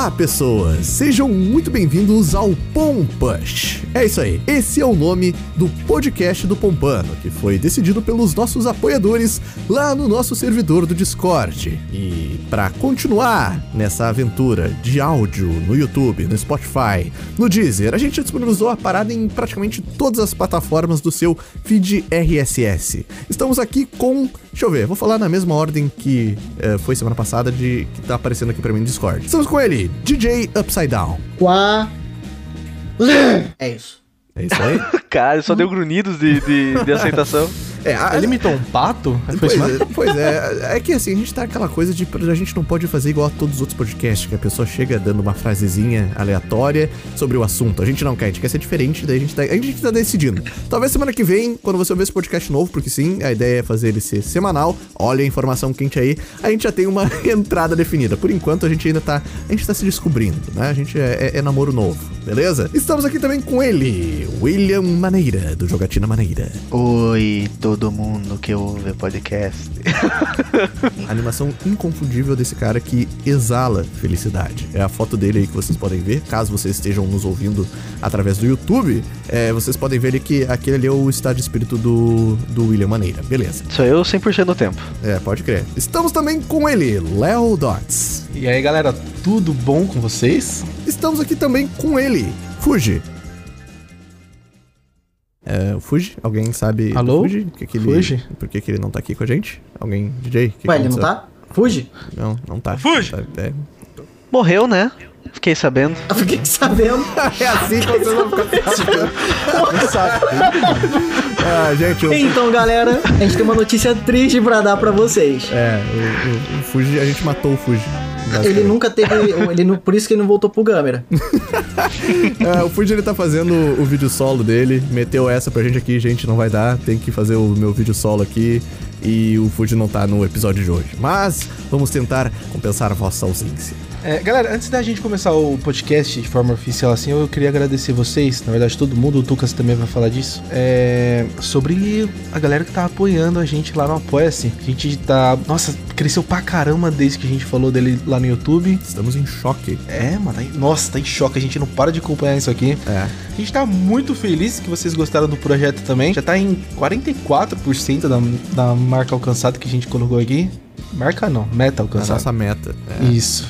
Olá, pessoas! Sejam muito bem-vindos ao Pompush. É isso aí, esse é o nome do podcast do Pompano, que foi decidido pelos nossos apoiadores lá no nosso servidor do Discord. E para continuar nessa aventura de áudio no YouTube, no Spotify, no Deezer, a gente disponibilizou a parada em praticamente todas as plataformas do seu feed RSS. Estamos aqui com Deixa eu ver, vou falar na mesma ordem que eh, foi semana passada de que tá aparecendo aqui pra mim no Discord. Estamos com ele, DJ Upside Down. Qua. É isso. É isso aí? Cara, só deu grunhidos de, de, de aceitação. É, a, Ele imitou um pato? Pois é, pois é, é que assim, a gente tá aquela coisa de a gente não pode fazer igual a todos os outros podcasts, que a pessoa chega dando uma frasezinha aleatória sobre o assunto. A gente não quer, a gente quer ser diferente, daí a gente tá, a gente tá decidindo. Talvez semana que vem, quando você ouvir esse podcast novo, porque sim, a ideia é fazer ele ser semanal, olha a informação quente aí, a gente já tem uma entrada definida. Por enquanto, a gente ainda tá, a gente tá se descobrindo, né? A gente é, é- é namoro novo, beleza? Estamos aqui também com ele, William Maneira, do Jogatina Maneira. Oi, todo mundo que ouve podcast. A animação inconfundível desse cara que exala felicidade. É a foto dele aí que vocês podem ver. Caso vocês estejam nos ouvindo através do YouTube, é, vocês podem ver ali que aquele ali é o estado de espírito do, do William Maneira. Beleza. Sou eu 100% do tempo. É, pode crer. Estamos também com ele, Léo Dots. E aí, galera, tudo bom com vocês? Estamos aqui também com ele, Fuji. É, o Fuji? Alguém sabe? do Alô? Fuji? Por que que ele, Fuji? Por que, que ele não tá aqui com a gente? Alguém? DJ? Que Ué, que ele não tá? Fuge? Não, não tá. Fuji! Tá- é, Morreu, né? Fiquei sabendo. Eu fiquei sabendo. É assim que vocês vão ficar sabendo. ah, gente, o, Então, galera, a gente tem uma notícia triste pra dar pra vocês. é, o, o, o Fuji, a gente matou o Fuji. Ele nunca teve. Ele não, por isso que ele não voltou pro Gamera. É, o Fuji ele tá fazendo o vídeo solo dele, meteu essa pra gente aqui, gente, não vai dar, tem que fazer o meu vídeo solo aqui. E o Fuji não tá no episódio de hoje. Mas vamos tentar compensar a vossa ausência. É, galera, antes da gente começar o podcast de forma oficial assim, eu queria agradecer vocês, na verdade todo mundo, o Tucas também vai falar disso, é, sobre a galera que tá apoiando a gente lá no Apoia-se. A gente tá, nossa, cresceu pra caramba desde que a gente falou dele lá no YouTube. Estamos em choque. É, mano, tá em- nossa, tá em choque, a gente não para de acompanhar isso aqui. É. A gente tá muito feliz que vocês gostaram do projeto também. Já tá em 44% da, da marca alcançada que a gente colocou aqui. Marca não, meta A alcançada. nossa meta. É. Isso.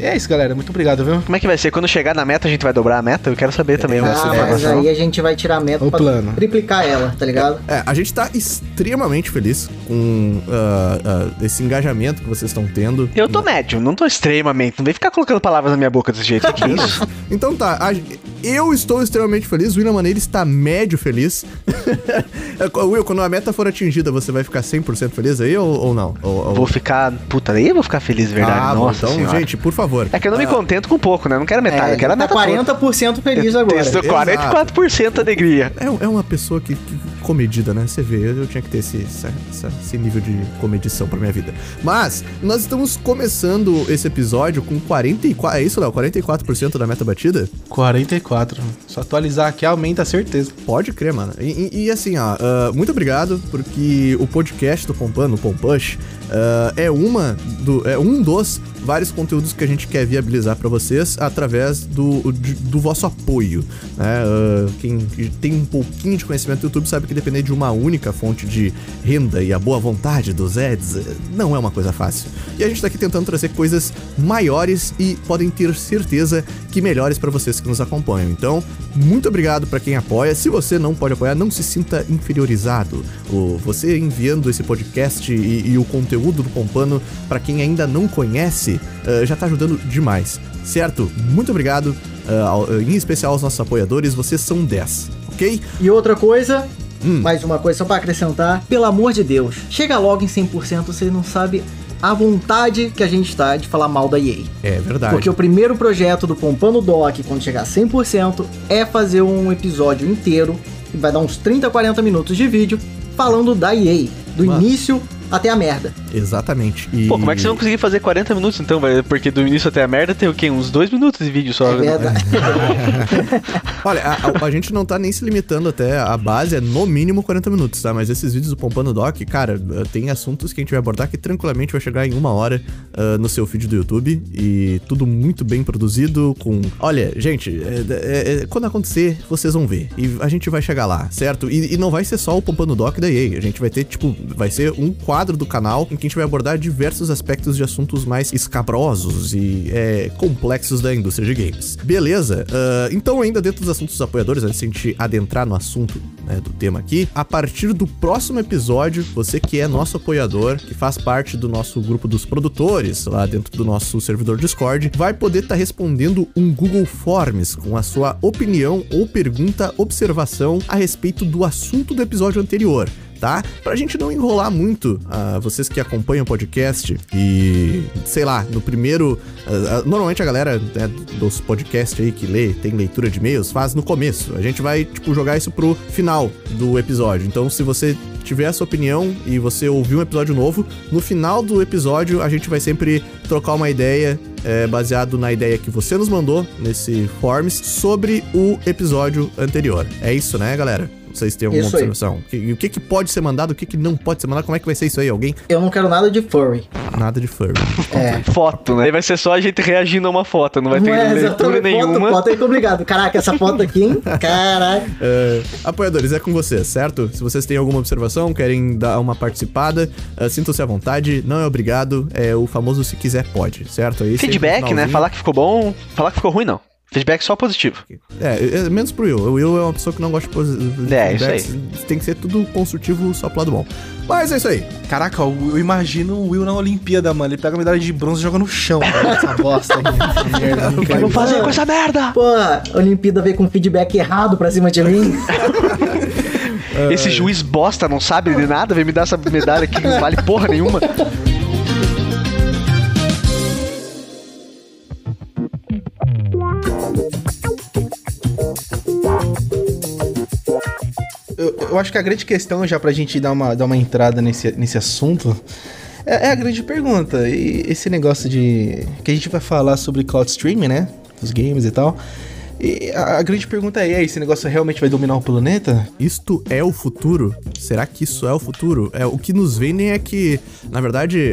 E é isso, galera. Muito obrigado, viu? Como é que vai ser? Quando chegar na meta, a gente vai dobrar a meta? Eu quero saber também essa Ah, mas aí a gente vai tirar a meta O pra plano. triplicar ela, tá ligado? É, a gente tá extremamente feliz com ah, ah, esse engajamento que vocês estão tendo. Eu tô médio, não tô extremamente. Não vem ficar colocando palavras na minha boca desse jeito. Que é isso? Então tá, a- eu estou extremamente feliz, o William Maneira está médio feliz. Will, quando a meta for atingida, você vai ficar 100% feliz aí ou, ou não? Ou, ou- Vou ficar. Puta, aí eu vou ficar feliz, de verdade. Ah, bom, Nossa então, senhora. gente, por favor. É que eu não me contento com pouco, né? Eu não quero metade, eu quero a tá meta toda. 40% feliz agora. Estou 44% de alegria. É, é uma pessoa que, que comedida, né? Você vê, eu, eu tinha que ter esse, essa- esse nível de comedição pra minha vida. Mas, nós estamos começando esse episódio com 44. É isso, Léo? 44% da meta batida? 44. Só atualizar aqui aumenta a certeza. Pode crer, mano. E, e- e assim, ó, ah, muito obrigado, porque o podcast do Pompano, o Pompush, ah, é uma do, é um dos vários conteúdos que a gente quer viabilizar pra vocês através do, de- do vosso apoio. Né? Ah, quem tem um pouquinho de conhecimento do YouTube sabe que depender de uma única fonte de renda e a boa vontade dos ads eh, não é uma coisa fácil. E a gente tá aqui tentando trazer coisas maiores e podem ter certeza que melhores pra vocês que nos acompanham. Então, muito obrigado pra quem apoia. Se você não pode apoiar, não se sinta inferiorizado. O, você enviando esse podcast e, e o conteúdo do Pompano pra quem ainda não conhece, eh, já tá ajudando demais. Certo? Muito obrigado. ao- em especial aos nossos apoiadores, vocês são 10, ok? E outra coisa, Hum. mais uma coisa só pra acrescentar, pelo amor de Deus, chega logo em 100%, você não sabe a vontade que a gente tá de falar mal da EA. É verdade. Porque o primeiro projeto do Pompano Doc, quando chegar a 100%, é fazer um episódio inteiro, que vai dar uns 30, 40 minutos de vídeo, falando da EA, do Mano. início até a merda. Exatamente. E... Pô, como é que você não conseguiu fazer 40 minutos então, velho? Porque do início até a merda tem o quê? Uns dois minutos de vídeo só. É verdade. Olha, a, a- a gente não tá nem se limitando até a base, é no mínimo 40 minutos, tá? Mas esses vídeos do Pompando Doc, cara, eh, tem assuntos que a gente vai abordar que tranquilamente vai chegar em uma hora ah, no seu feed do YouTube e tudo muito bem produzido com... Olha, gente, é- é- é- quando acontecer, vocês vão ver e a gente vai chegar lá, certo? E, e não vai ser só o Pompando Doc da EA, a gente vai ter, tipo, vai ser um quadro do canal em que a gente vai abordar diversos aspectos de assuntos mais escabrosos e é, complexos da indústria de games. Beleza? Ah, então, ainda dentro dos assuntos dos apoiadores, antes de a gente adentrar no assunto né, do tema aqui, a partir do próximo episódio, você que é nosso apoiador, que faz parte do nosso grupo dos produtores, lá dentro do nosso servidor Discord, vai poder estar respondendo um Google Forms com a sua opinião ou pergunta, observação a respeito do assunto do episódio anterior tá? Pra gente não enrolar muito, ah, vocês que acompanham o podcast e, sei lá, no primeiro. ah, ah, normalmente a galera né, dos podcasts aí que lê, tem leitura de e-mails, faz no começo. A gente vai, tipo, jogar isso pro final do episódio. Então, se você tiver a sua opinião e você ouvir um episódio novo, no final do episódio a gente vai sempre trocar uma ideia é, baseado na ideia que você nos mandou nesse Forms sobre o episódio anterior. É isso, né, galera? Vocês têm alguma Isso observação? O que- E o que, que pode ser mandado, o que, que não pode ser mandado? Como é que vai ser isso aí? Alguém? Eu não quero nada de furry. Nada de furry. É. Foto, né? Aí vai ser só a gente reagindo a uma foto, não vai ter Não é leitura nenhuma. foto, foto tô obrigado. Caraca, essa foto aqui, hein? Caraca. É, apoiadores, é com vocês, certo? Se vocês têm alguma observação, querem dar uma participada, é, sintam-se à vontade, não é obrigado, é o famoso se quiser pode, certo? Esse aí Feedback, né? Falar que ficou bom, falar que ficou ruim, não. Feedback só positivo. É, é, menos pro Will. O Will é uma pessoa que não gosta de posi- É, isso feedbacks. Tem que ser tudo construtivo só pro lado bom. Mas é isso aí. Caraca, eu imagino o Will na Olimpíada, mano. Ele pega a medalha de bronze e joga no chão. cara. Essa bosta. Essa merda. Não quero. Vou fazer com essa merda! Pô, a Olimpíada veio com feedback errado pra cima de mim. Esse juiz bosta não sabe de nada, vem me dar essa medalha aqui que não vale porra nenhuma. Eu, eu acho que a grande questão, já pra gente dar uma, dar uma entrada nesse, nesse assunto, é, é a grande pergunta. E esse negócio de. que a gente vai falar sobre cloud streaming, né? Dos games e tal. E a, grande pergunta é: esse negócio realmente vai dominar o planeta? Isto é o futuro? Será que isso é o futuro? É, o que nos vendem é que, na verdade,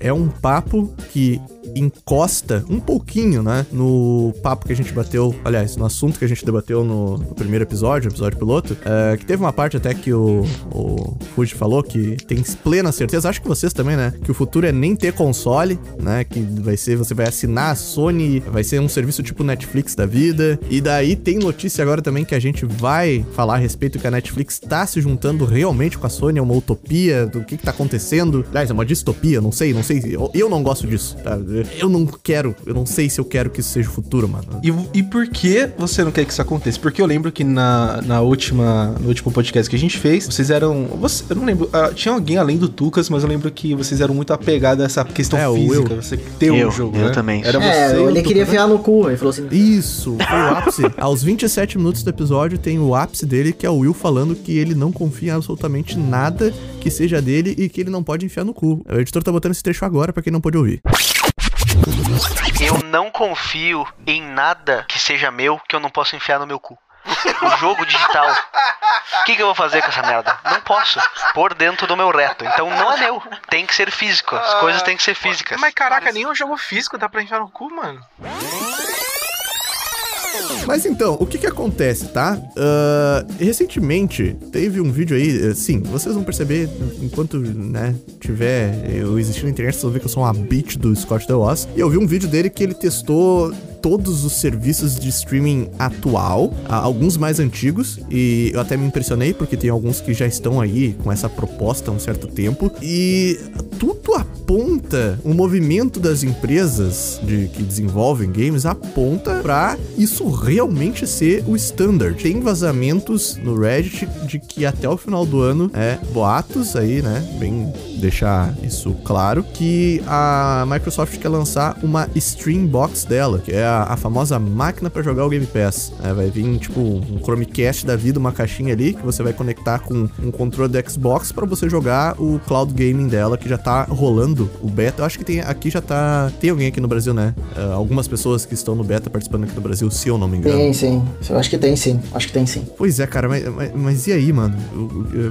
é, é um papo que encosta um pouquinho, né, no papo que a gente bateu, aliás, no assunto que a gente debateu no, no primeiro episódio, episódio piloto, é, que teve uma parte até que o, o Fuji falou que tem plena certeza, acho que vocês também, né, que o futuro é nem ter console, né, que vai ser, você vai assinar a Sony, vai ser um serviço tipo Netflix da vida, e daí tem notícia agora também que a gente vai falar a respeito que a Netflix tá se juntando realmente com a Sony, é uma utopia do que que tá acontecendo, aliás, é uma distopia, não sei, não sei, eu, eu não gosto disso, tá? Eu não quero, eu não sei se eu quero que isso seja o futuro, mano. E, e por que você não quer que isso aconteça? Porque eu lembro que na, na última, no último podcast que a gente fez, vocês eram. Você, eu não lembro. ah, tinha alguém além do Tucas, mas eu lembro que vocês eram muito apegados a essa questão É, o física. Will. Você ter o Eu, jogo. eu né? também. Era você. É, ele queria né? enfiar no cu. Ele falou assim: Isso, foi o ápice. Aos 27 minutos do episódio tem o ápice dele, que é o Will falando que ele não confia em absolutamente nada que seja dele e que ele não pode enfiar no cu. O editor tá botando esse trecho agora pra quem não pode ouvir. Eu não confio em nada que seja meu que eu não posso enfiar no meu cu. O jogo digital. O que, que eu vou fazer com essa merda? Não posso. Por dentro do meu reto. Então não é meu. Tem que ser físico. As coisas têm que ser físicas. Mas caraca, nem um jogo físico dá pra enfiar no cu, mano. Mas então, o que que acontece, tá? Ah, recentemente, teve um vídeo aí, eh, sim, vocês vão perceber, enquanto, né, tiver eu existindo na internet, vocês vão ver que eu sou uma bitch do Scott The Oz. E eu vi um vídeo dele que ele testou todos os serviços de streaming atual, alguns mais antigos, e eu até me impressionei porque tem alguns que já estão aí com essa proposta há um certo tempo. E tudo aponta, o movimento das empresas de, que desenvolvem games aponta pra isso realmente ser o standard. Tem vazamentos no Reddit de que até o final do ano, é, boatos aí, né, bem deixar isso claro, que a Microsoft quer lançar uma Stream Box dela, que é a, a famosa máquina para jogar o Game Pass. É, vai vir, tipo, um Chromecast da vida, uma caixinha ali, que você vai conectar com um controle do Xbox para você jogar o cloud gaming dela, que já tá rolando o beta. Eu acho que tem aqui já tá. Tem alguém aqui no Brasil, né? Uh, algumas pessoas que estão no beta participando aqui no Brasil, se eu não me engano. Tem, sim. Eu acho que tem, sim. Acho que tem, sim. Pois é, cara, mas, mas, mas e aí, mano?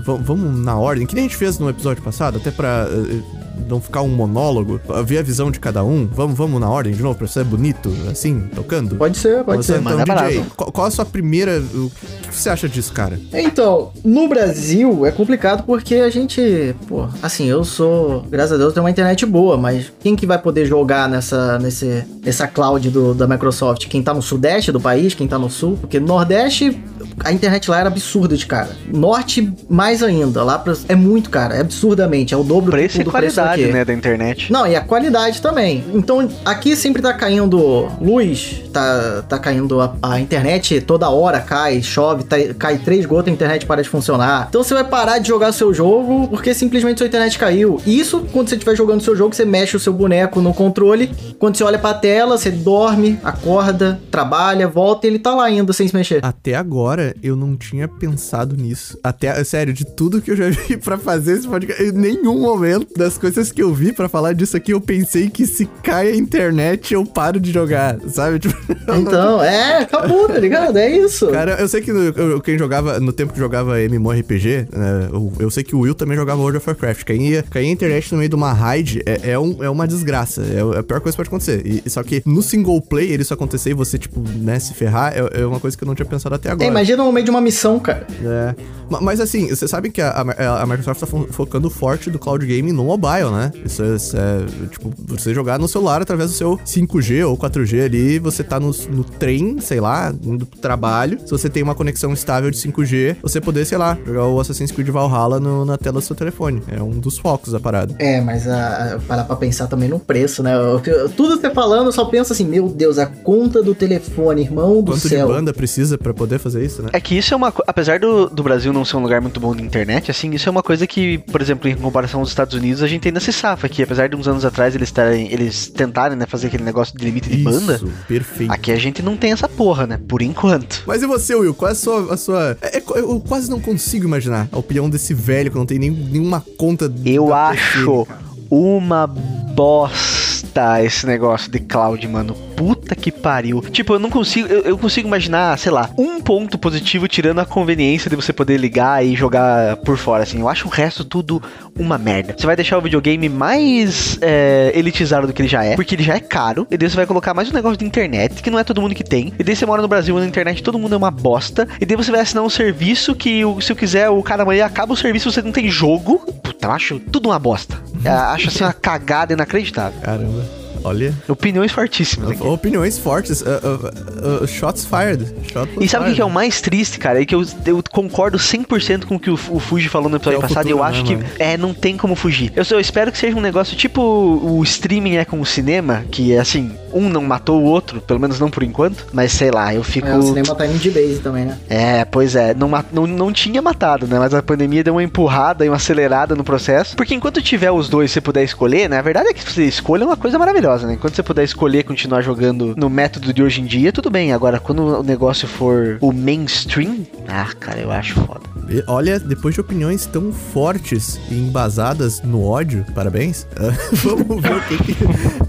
Vamos na ordem. Que nem a gente fez no episódio passado, até pra. Uh, não ficar um monólogo, ver a visão de cada um. Vamos, vamos na ordem de novo pra ser bonito, assim, tocando? Pode ser, pode Você, ser. Então, Manda DJ, qual, qual, a sua primeira. O que você acha disso, cara? Então, no Brasil é complicado porque a gente. Pô, assim, eu sou. Graças a Deus tenho uma internet boa, mas quem que vai poder jogar nessa, nesse, nessa cloud do, da Microsoft? Quem tá no sudeste do país, quem tá no sul? Porque no Nordeste a internet lá era absurda de cara. Norte, mais ainda. Lá pra, é muito cara, é absurdamente. É o dobro preço do, do qualidade, né, da internet. Não, e a qualidade também. Então, aqui sempre tá caindo luz, tá, tá caindo a, a internet toda hora, cai, chove, tá, cai três gotas, a internet para de funcionar. Então você vai parar de jogar seu jogo porque simplesmente sua internet caiu. Isso quando você estiver jogando seu jogo, você mexe o seu boneco no controle. Quando você olha pra tela, você dorme, acorda, trabalha, volta e ele tá lá ainda sem se mexer. Até agora eu não tinha pensado nisso. Até, sério, de tudo que eu já vi para fazer esse podcast, em nenhum momento das coisas que eu vi para falar disso aqui, eu pensei que se cai a internet eu paro de jogar, sabe? Tipo, então, não... é, acabou, tá ligado? É isso. Cara, eu sei que eu, quem jogava, no tempo que jogava MMORPG, né, eu, eu, sei que o Will também jogava World of Warcraft. Caía a internet no meio de uma raid é, é, um, é uma desgraça. É, a pior coisa que pode acontecer. E, só que no single player isso acontecer e você, tipo, né, se ferrar, é, é uma coisa que eu não tinha pensado até agora. É, imagina no meio de uma missão, cara. É. Mas assim, você sabe que a, a, a Microsoft tá focando forte do cloud gaming no mobile, né? Isso é, isso é, tipo, você jogar no celular através do seu 5G ou 4G ali, você tá no, no trem, sei lá, indo pro trabalho. Se você tem uma conexão estável de 5G, você poder, sei lá, jogar o Assassin's Creed Valhalla no, na tela do seu telefone. É um dos focos da parada. É, mas a, a, parar pra pensar também no preço, né? Eu, eu, tudo você falando, eu só penso assim, meu Deus, a conta do telefone, irmão do Quanto céu. Quanto de banda precisa para poder fazer isso, né? É que isso é uma... Apesar do, do Brasil não ser um lugar muito bom de internet, assim, isso é uma coisa que, por exemplo, em comparação aos Estados Unidos, a gente ainda se safa aqui. Apesar de uns anos atrás eles, tarem, eles tentarem, né, fazer aquele negócio de limite de isso, banda. perfeito. Aqui a gente não tem essa porra, né? Por enquanto. Mas e você, Will? Qual é a sua... A sua... É, é, eu quase não consigo imaginar a opinião desse velho que não tem nem, nenhuma conta... Eu acho uma bosta esse negócio de cloud, mano. Puta que pariu. Tipo, eu não consigo. Eu, eu, consigo imaginar, sei lá, um ponto positivo tirando a conveniência de você poder ligar e jogar por fora, assim. Eu acho o resto tudo uma merda. Você vai deixar o videogame mais é, elitizado do que ele já é, porque ele já é caro. E daí você vai colocar mais um negócio de internet, que não é todo mundo que tem. E daí você mora no Brasil na internet, todo mundo é uma bosta. E daí você vai assinar um serviço que, se eu quiser, o cara amanhã acaba o serviço você não tem jogo. Puta, eu acho tudo uma bosta. Eu acho assim uma cagada inacreditável. Caramba. Olha. Opiniões fortíssimas. Aqui. Opiniões fortes. Uh, uh, uh, shots fired. Shot e sabe o que é o mais triste, cara? É que eu, eu concordo 100% com o que o, o Fuji falou no episódio é passado. Futuro, e eu acho né, que mano? é, não tem como fugir. Eu, eu espero que seja um negócio tipo o streaming é com o cinema, que é assim, um não matou o outro, pelo menos não por enquanto. Mas sei lá, eu fico. É, o cinema tá indo de base também, né? É, pois é. Não, não, não tinha matado, né? Mas a pandemia deu uma empurrada e uma acelerada no processo. Porque enquanto tiver os dois e você puder escolher, né? A verdade é que você escolha uma coisa maravilhosa, né? Enquanto você puder escolher continuar jogando no método de hoje em dia, tudo bem. Agora, quando o negócio for o mainstream, ah, cara, eu acho foda. Olha, depois de opiniões tão fortes e embasadas no ódio, parabéns. Uh, vamos ver o que, que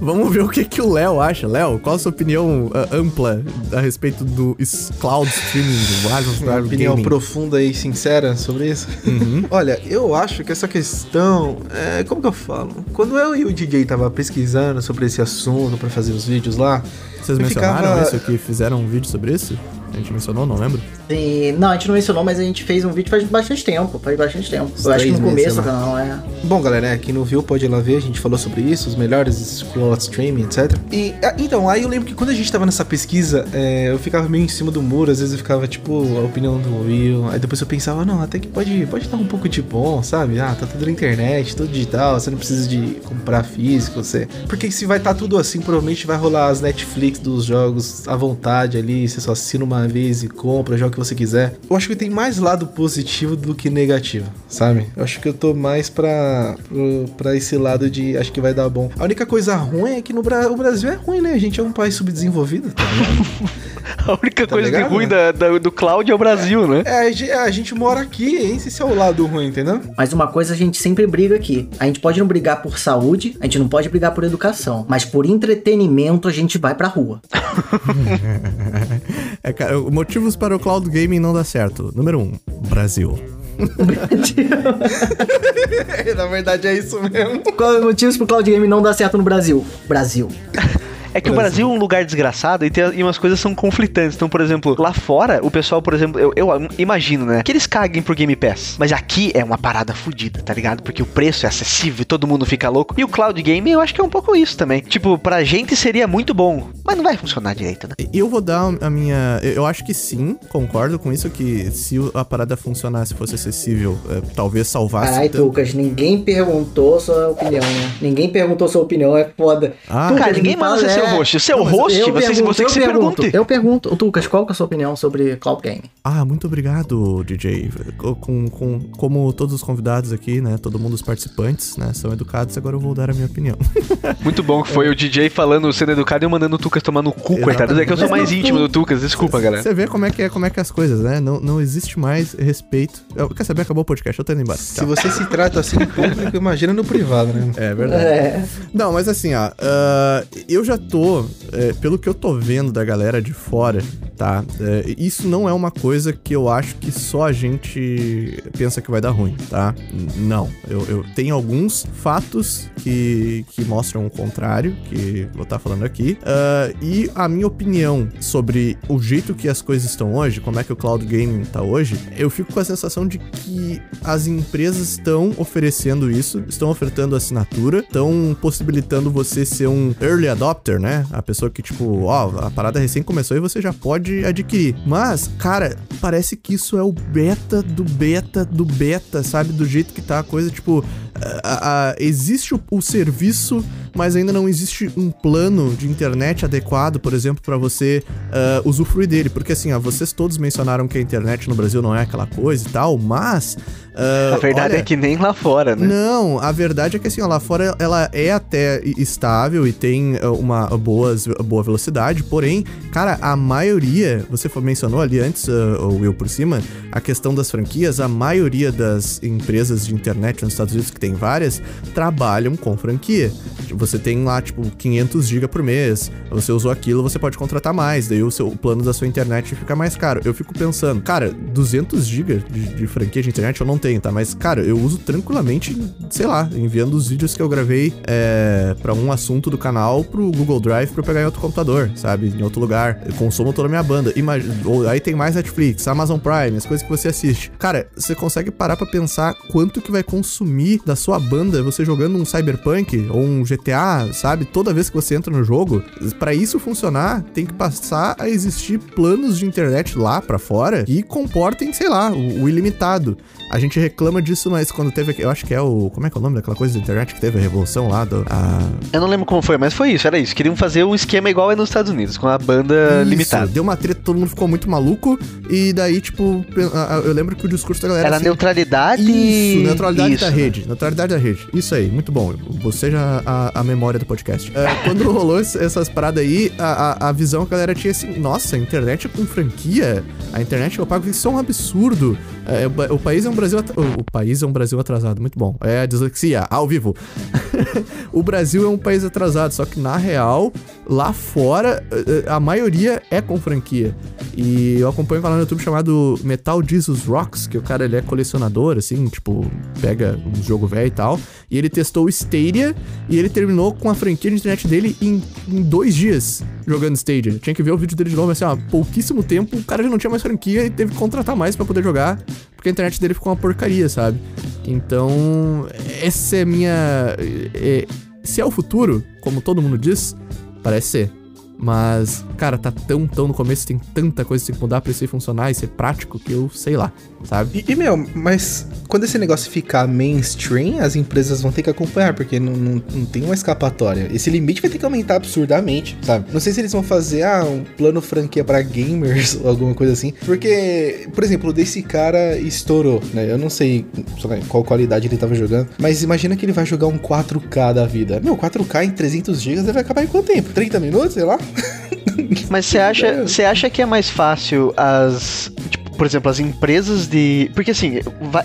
vamos ver o que, que o Léo acha. Léo, qual a sua opinião uh, ampla a respeito do cloud streaming, do Uma opinião gaming? profunda e sincera sobre isso. Uhum. Olha, eu acho que essa questão, é, como que eu falo? Quando eu e o DJ tava pesquisando sobre esse assunto para fazer os vídeos lá, vocês mencionaram ficava... isso que fizeram um vídeo sobre isso? A gente mencionou, não lembro? E, não, a gente não mencionou, mas a gente fez um vídeo faz bastante tempo. Faz bastante tempo. Uns Eu acho que no começo do canal, é. Bom, galera, né, quem não viu pode ir lá ver, a gente falou sobre isso, os melhores scroll streaming, etc. E ah, então, aí eu lembro que quando a gente tava nessa pesquisa, é, eu ficava meio em cima do muro, às vezes eu ficava tipo, a opinião do Will, aí depois eu pensava, não, até que pode, pode dar um pouco de bom, sabe? Ah, tá tudo na internet, tudo digital, você não precisa de comprar físico, você. Porque se vai estar tudo assim, provavelmente vai rolar as Netflix dos jogos à vontade ali, você só assina uma vez e compra, joga o que você quiser. Eu acho que tem mais lado positivo do que negativo, sabe? Eu acho que eu tô mais pra, pro- pra esse lado de acho que vai dar bom. A única coisa ruim é que no Bra o Brasil é ruim, né? A gente é um país subdesenvolvido, tá? A única Tá coisa ligado, ruim né? da, da- do cloud é o Brasil, né? é, a gente, a gente mora aqui, esse esse é o lado ruim, entendeu? Mas uma coisa a gente sempre briga aqui. A gente pode não brigar por saúde, a gente não pode brigar por educação. Mas por entretenimento a gente vai pra rua. É, cara, motivos para o cloud gaming não dar certo. Número um, Brasil. Na verdade é isso mesmo. Qual é o motivo pro cloud game não dar certo no Brasil? Brasil. É que o Brasil é um lugar desgraçado e, tem, e umas coisas são conflitantes. Então, por exemplo, lá fora, o pessoal, por exemplo, eu, eu imagino, né? Que eles caguem pro Game Pass. Mas aqui é uma parada fodida, tá ligado? Porque o preço é acessível e todo mundo fica louco. E o Cloud Game, eu acho que é um pouco isso também. Tipo, pra gente seria muito bom, mas não vai funcionar direito, né? Eu vou dar a minha. Eu acho que sim, concordo com isso, que se a parada funcionasse, fosse acessível, é, talvez salvasse. Caralho, tanto- Tucas, ninguém perguntou sua opinião, né? Ninguém perguntou sua opinião, é foda. Ah, Tucas, Cara, ninguém manda fala- ser seu é. host. Seu Não, mas host, você, pergunto, você que se pergunto, pergunte. Eu pergunto, Ô, Tucas, qual que é a sua opinião sobre cloud game? Ah, muito obrigado, DJ. Com, com- com- como todos os convidados aqui, né? Todo mundo os participantes, né? São educados, agora eu vou dar a minha opinião. Muito bom que foi o DJ falando, sendo educado e eu mandando o Tucas tomar no cu, coitado. É que eu sou Mas mais não- íntimo do Tucas, desculpa, galera. Você vê como é que é, como é que é as coisas, né? Não, não existe mais respeito. Eu, quer saber? Acabou o podcast, eu tô indo embora. Se Tchau. você se trata assim em público, imagina no privado, né? É verdade. É. Não, mas assim, ó, ah, eu já tô, é, pelo que eu tô vendo da galera de fora, tá? É, isso não é uma coisa que eu acho que só a gente pensa que vai dar ruim, tá? Não. Eu, eu tenho alguns fatos que, que mostram o contrário, que vou estar falando aqui. Ah, e a minha opinião sobre o jeito que as coisas estão hoje, como é que o cloud gaming tá hoje, eu fico com a sensação de que as empresas estão oferecendo isso, estão ofertando assinatura, estão possibilitando você ser um early adopter, né? A pessoa que, tipo, ó, a parada recém começou e você já pode adquirir. Mas, cara, parece que isso é o beta do beta do beta, sabe? Do jeito que tá a coisa, tipo, a- a- existe o, o serviço, mas ainda não existe um plano de internet adequado, por exemplo, pra você ah, usufruir dele. Porque assim, ó, vocês todos mencionaram que a internet no Brasil não é aquela coisa e tal, mas. Ah, A verdade olha, é que nem lá fora, né? não, a verdade é que assim, ó, lá fora ela é até estável e tem uh, uma boas, boa velocidade, porém, cara, a maioria, você mencionou ali antes, uh, o Will por cima, a questão das franquias, a maioria das empresas de internet nos Estados Unidos, que tem várias, trabalham com franquia. Você tem lá, tipo, 500 GB por mês, você usou aquilo, você pode contratar mais, daí o, seu, o plano da sua internet fica mais caro. Eu fico pensando, cara, 200 GB de, de franquia de internet eu não tá? Mas, cara, eu uso tranquilamente, sei lá, enviando os vídeos que eu gravei é, para um assunto do canal pro Google Drive pra eu pegar em outro computador, sabe? Em outro lugar. Eu consumo toda a minha banda. Imag... Aí tem mais Netflix, Amazon Prime, as coisas que você assiste. Cara, você consegue parar pra pensar quanto que vai consumir da sua banda você jogando um Cyberpunk ou um GTA, sabe? Toda vez que você entra no jogo, Pra isso funcionar, tem que passar a existir planos de internet lá pra fora que comportem, sei lá, o, o ilimitado. A gente reclama disso, mas quando teve, eu acho que é o, como é que é o nome daquela coisa da internet que teve a revolução lá do a Eu não lembro como foi, mas foi isso, era isso. Queriam fazer um esquema igual é nos Estados Unidos, com a banda Isso, limitada. Deu uma treta, todo mundo ficou muito maluco e daí tipo, eu lembro que o discurso da galera Era assim, neutralidade. Isso, neutralidade Isso, da né? rede. Neutralidade da rede. Isso aí, muito bom. Seja a, a memória do podcast. É, quando rolou essas paradas aí, a, a, a visão que a galera tinha assim: nossa, a internet é com franquia, a internet que eu pago, isso é um absurdo. É, o, ba- o país é um Brasil. O, o país é um Brasil atrasado, muito bom. É a dislexia, ao vivo. o Brasil é um país atrasado, só que na real, lá fora, eh, a maioria é com franquia. E eu acompanho um canal no YouTube chamado Metal Jesus Rocks, que o cara ele é colecionador, assim, tipo, pega um jogo hardware e tal. E ele testou o Stadia e ele terminou com a franquia de internet dele em, em dois dias jogando Stadia. Tinha que ver o vídeo dele de novo, assim, ó, pouquíssimo tempo, o cara já não tinha mais franquia e teve que contratar mais pra poder jogar, porque a internet dele ficou uma porcaria, sabe? Então, essa é minha. é- se é o futuro, como todo mundo diz, parece ser. Mas, cara, tá tão, tão no começo, tem tanta coisa que tem que mudar pra isso funcionar e ser prático que eu sei lá, sabe? E, e, meu, mas quando esse negócio ficar mainstream, as empresas vão ter que acompanhar, porque não, não, não tem uma escapatória. Esse limite vai ter que aumentar absurdamente, sabe? Não sei se eles vão fazer, ah, um plano franquia pra gamers ou alguma coisa assim. Porque, por exemplo, desse cara estourou, né? Eu não sei qual qualidade ele tava jogando, mas imagina que ele vai jogar um 4K da vida. Meu, 4K em 300 GB vai acabar em quanto tempo? 30 minutos, sei lá? Mas você acha, você acha que é mais fácil as. Tipo, por exemplo, as empresas de. Porque assim,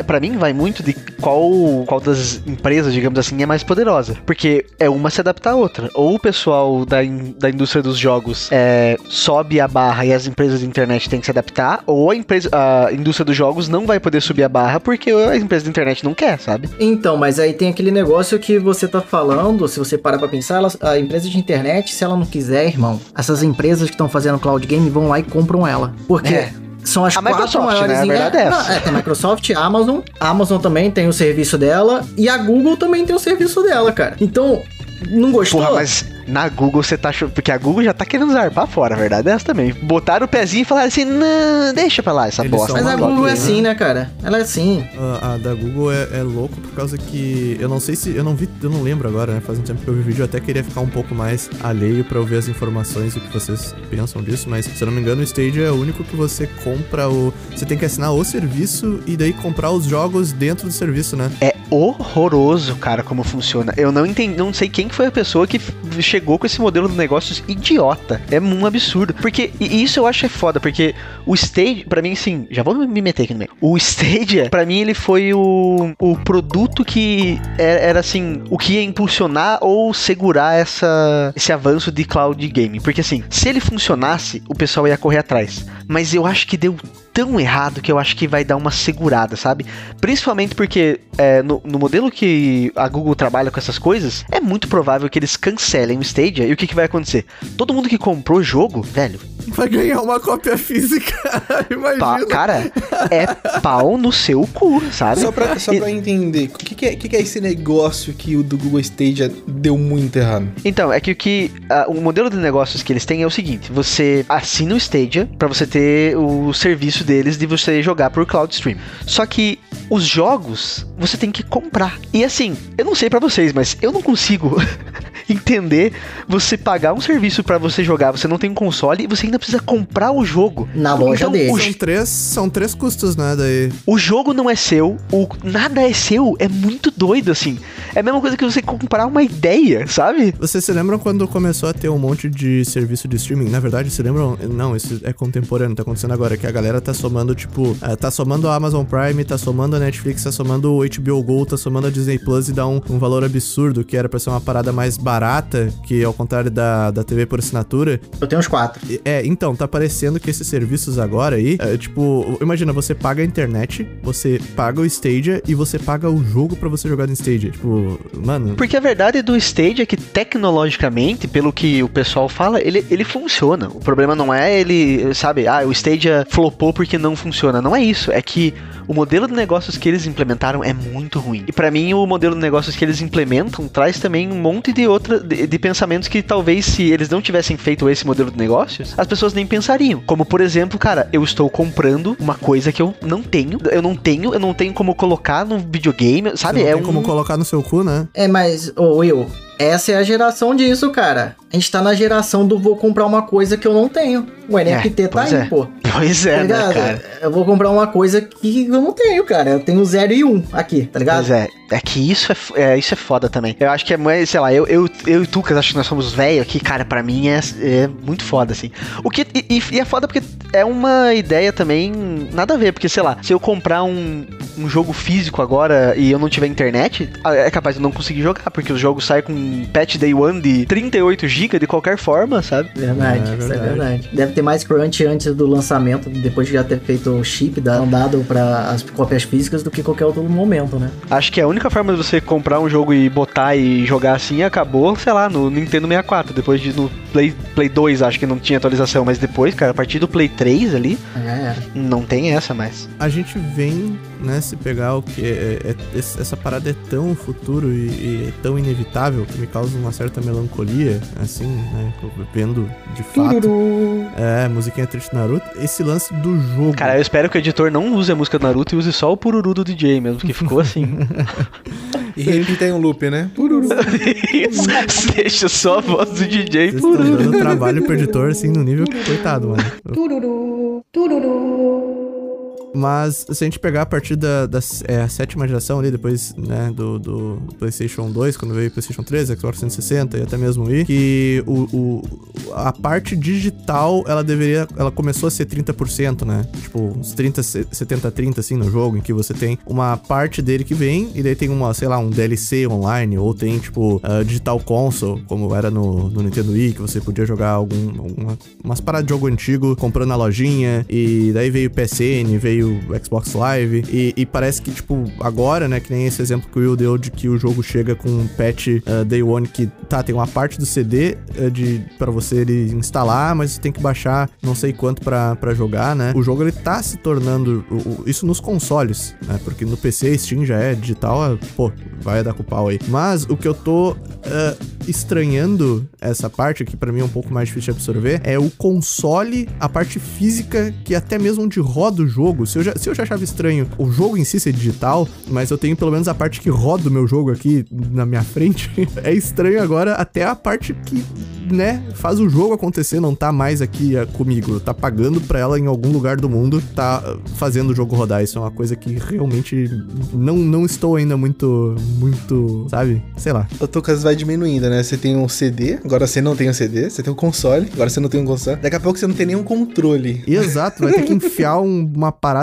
para mim vai muito de qual, qual das empresas, digamos assim, é mais poderosa. Porque é uma se adaptar à outra. Ou o pessoal da, in- da indústria dos jogos é, sobe a barra e as empresas de internet têm que se adaptar, ou a, empresa, a indústria dos jogos não vai poder subir a barra porque a empresa de internet não quer, sabe? Então, mas aí tem aquele negócio que você tá falando, se você parar pra pensar, ela- a empresa de internet, se ela não quiser, irmão, essas empresas que estão fazendo cloud game vão lá e compram ela. Porque É. são as A quatro Microsoft, maiores... né? A verdade é Não, essa. é, tem Microsoft, Amazon, a Amazon também tem o serviço dela, e a Google também tem o serviço dela, cara. Então, não gostou? Porra, mas na Google você tá achando. Porque a Google já tá querendo zarpar fora, a verdade é essa também. Botaram o pezinho e falaram assim: não, deixa pra lá essa Eles bosta. Mas a Google é assim, né, cara? Ela é assim. A, a da Google é, é louco por causa que eu não sei se eu não vi, eu não lembro agora, né? Faz um tempo que eu vi o vídeo, eu até queria ficar um pouco mais alheio pra ouvir as informações e o que vocês pensam disso, mas se eu não me engano, o Stadia é o único que você compra o, você tem que assinar o serviço e daí comprar os jogos dentro do serviço, né? É horroroso, cara, como funciona. Eu não entendi, não sei quem que foi a pessoa que chegou com esse modelo de negócios idiota. É um absurdo. Porque e isso eu acho é foda, porque o Stage, pra mim, sim, já vou me meter aqui no meio. O Stadia, pra mim, ele foi o, o produto que era, era, assim, o que ia impulsionar ou segurar essa, esse avanço de cloud gaming. Porque assim, se ele funcionasse, o pessoal ia correr atrás. Mas eu acho que deu tão errado que eu acho que vai dar uma segurada, sabe? Principalmente porque é, no, no modelo que a Google trabalha com essas coisas, é muito provável que eles cancelem o Stadia e o que, que vai acontecer? Todo mundo que comprou o jogo, velho, Vai ganhar uma cópia física. Imagina. pá, cara, é pau no seu cu, sabe? Só pra, só E- pra entender, o que, que, é, que, que é esse negócio que o do Google Stadia deu muito errado? Então, é que o que. ah, o modelo de negócios que eles têm é o seguinte: você assina o Stadia pra você ter o serviço deles de você jogar por cloud stream. Só que os jogos você tem que comprar. E assim, eu não sei pra vocês, mas eu não consigo entender você pagar um serviço pra você jogar, você não tem um console e você ainda precisa comprar o jogo. Na loja Então, dele. o São três, são três custos, né? Daí. O jogo não é seu, o nada é seu, é muito doido assim. É a mesma coisa que você comprar uma ideia, sabe? Vocês se lembram quando começou a ter um monte de serviço de streaming? Na verdade, se lembram? Não, isso é contemporâneo, tá acontecendo agora, que a galera tá somando, tipo, eh, tá somando a Amazon Prime, tá somando a Netflix, tá somando o HBO Go, tá somando a Disney Plus e dá um, um valor absurdo, que era pra ser uma parada mais barata, que ao contrário da, da TV por assinatura. Eu tenho uns quatro. E- É, então, tá parecendo que esses serviços agora aí, é, tipo, imagina, você paga a internet, você paga o Stadia e você paga o jogo pra você jogar no Stadia. Tipo, mano, Porque a verdade do Stage é que tecnologicamente, pelo que o pessoal fala, ele, ele funciona. O problema não é ele, sabe, ah, o Stadia flopou porque não funciona. Não é isso. É que o modelo de negócios que eles implementaram é muito ruim. E pra mim, o modelo de negócios que eles implementam traz também um monte de outra de, de pensamentos que talvez se eles não tivessem feito esse modelo de negócios, as pessoas nem pensariam. Como por exemplo, cara, eu estou comprando uma coisa que eu não tenho, eu não tenho, eu não tenho como colocar no videogame, sabe? você não é tem um como colocar no seu cu, né? É, mas, ô Will, essa é a geração disso, cara. A gente tá na geração do vou comprar uma coisa que eu não tenho. O NFT tá pois aí, é. pô. Pois é, Tá né, cara? Eu vou comprar uma coisa que eu não tenho, cara. Eu tenho 0 e 1 um aqui, tá ligado? Pois é, é que isso é, é, isso é foda também. Eu acho que é mais, sei lá, eu, eu, eu e tu, que acho que nós somos velho aqui, cara, pra mim é, é muito foda, assim. O que, e- e é foda porque é uma ideia também nada a ver, porque, sei lá, se eu comprar um, um jogo físico agora e eu não tiver internet, é capaz de eu não conseguir jogar, porque os jogos saem com patch day one de 38 GB de qualquer forma, sabe? Verdade, É, isso é verdade. verdade. Deve ter mais crunch antes do lançamento, depois de já ter feito o chip da- dado para as cópias físicas do que qualquer outro momento, né? Acho que a única forma de você comprar um jogo e botar e jogar assim acabou, sei lá, no Nintendo 64. Depois de no Play, Play 2, acho que não tinha atualização, mas depois, cara, a partir do Play 3 ali, era. não tem essa mais. A gente vem, né, se pegar o que é, é- esse- essa parada é tão futuro e, e é tão inevitável que me causa uma certa melancolia, assim, né, vendo de fato. É, musiquinha triste Naruto. Esse lance do jogo. Cara, eu espero que o editor não use a música do Naruto e use só o pururu do DJ mesmo, que ficou assim. E repita em um loop, né? Isso, Deixa só a voz do DJ. Vocês estão dando trabalho pro editor, assim, no nível que, coitado, mano. do do do do. Mas se a gente pegar a partir da, da é, sétima geração ali, depois, né, do, do PlayStation 2, quando veio o PlayStation 3, Xbox 360 e até mesmo o Wii, que o, o- a parte digital, ela deveria, ela começou a ser 30%, né? Tipo, uns 30, 70, 30, assim, no jogo, em que você tem uma parte dele que vem, e daí tem uma, sei lá, um DLC online, ou tem, tipo, a Digital Console, como era no, no Nintendo Wii, que você podia jogar algum, alguma, umas paradas de jogo antigo comprando na lojinha, e daí veio o PSN, veio o Xbox Live, e, e parece que, tipo, agora, né, que nem esse exemplo que o Will deu de que o jogo chega com um patch uh, Day One que, tá, tem uma parte do CD uh, de, pra você ele instalar, mas você tem que baixar não sei quanto pra jogar, né? O jogo, ele tá se tornando, o- o- isso nos consoles, né, porque no PC Steam já é digital, uh, pô, vai dar com o pau aí. Mas o que eu tô uh, estranhando essa parte, que pra mim é um pouco mais difícil de absorver, é o console, a parte física, que até mesmo onde roda o jogo. Se eu, já, se eu já achava estranho o jogo em si ser digital, mas eu tenho pelo menos a parte que roda o meu jogo aqui na minha frente, é estranho agora até a parte que, né, faz o jogo acontecer, não tá mais aqui uh, comigo, tá pagando pra ela em algum lugar do mundo, tá uh, fazendo o jogo rodar. Isso é uma coisa que realmente não, não estou ainda muito, muito, sabe? Sei lá. O Tucas vai diminuindo, né? Você tem um CD, agora você não tem um CD, você tem um console, agora você não tem um console. Daqui a pouco você não tem nenhum controle. Exato, vai ter que enfiar um- uma parada.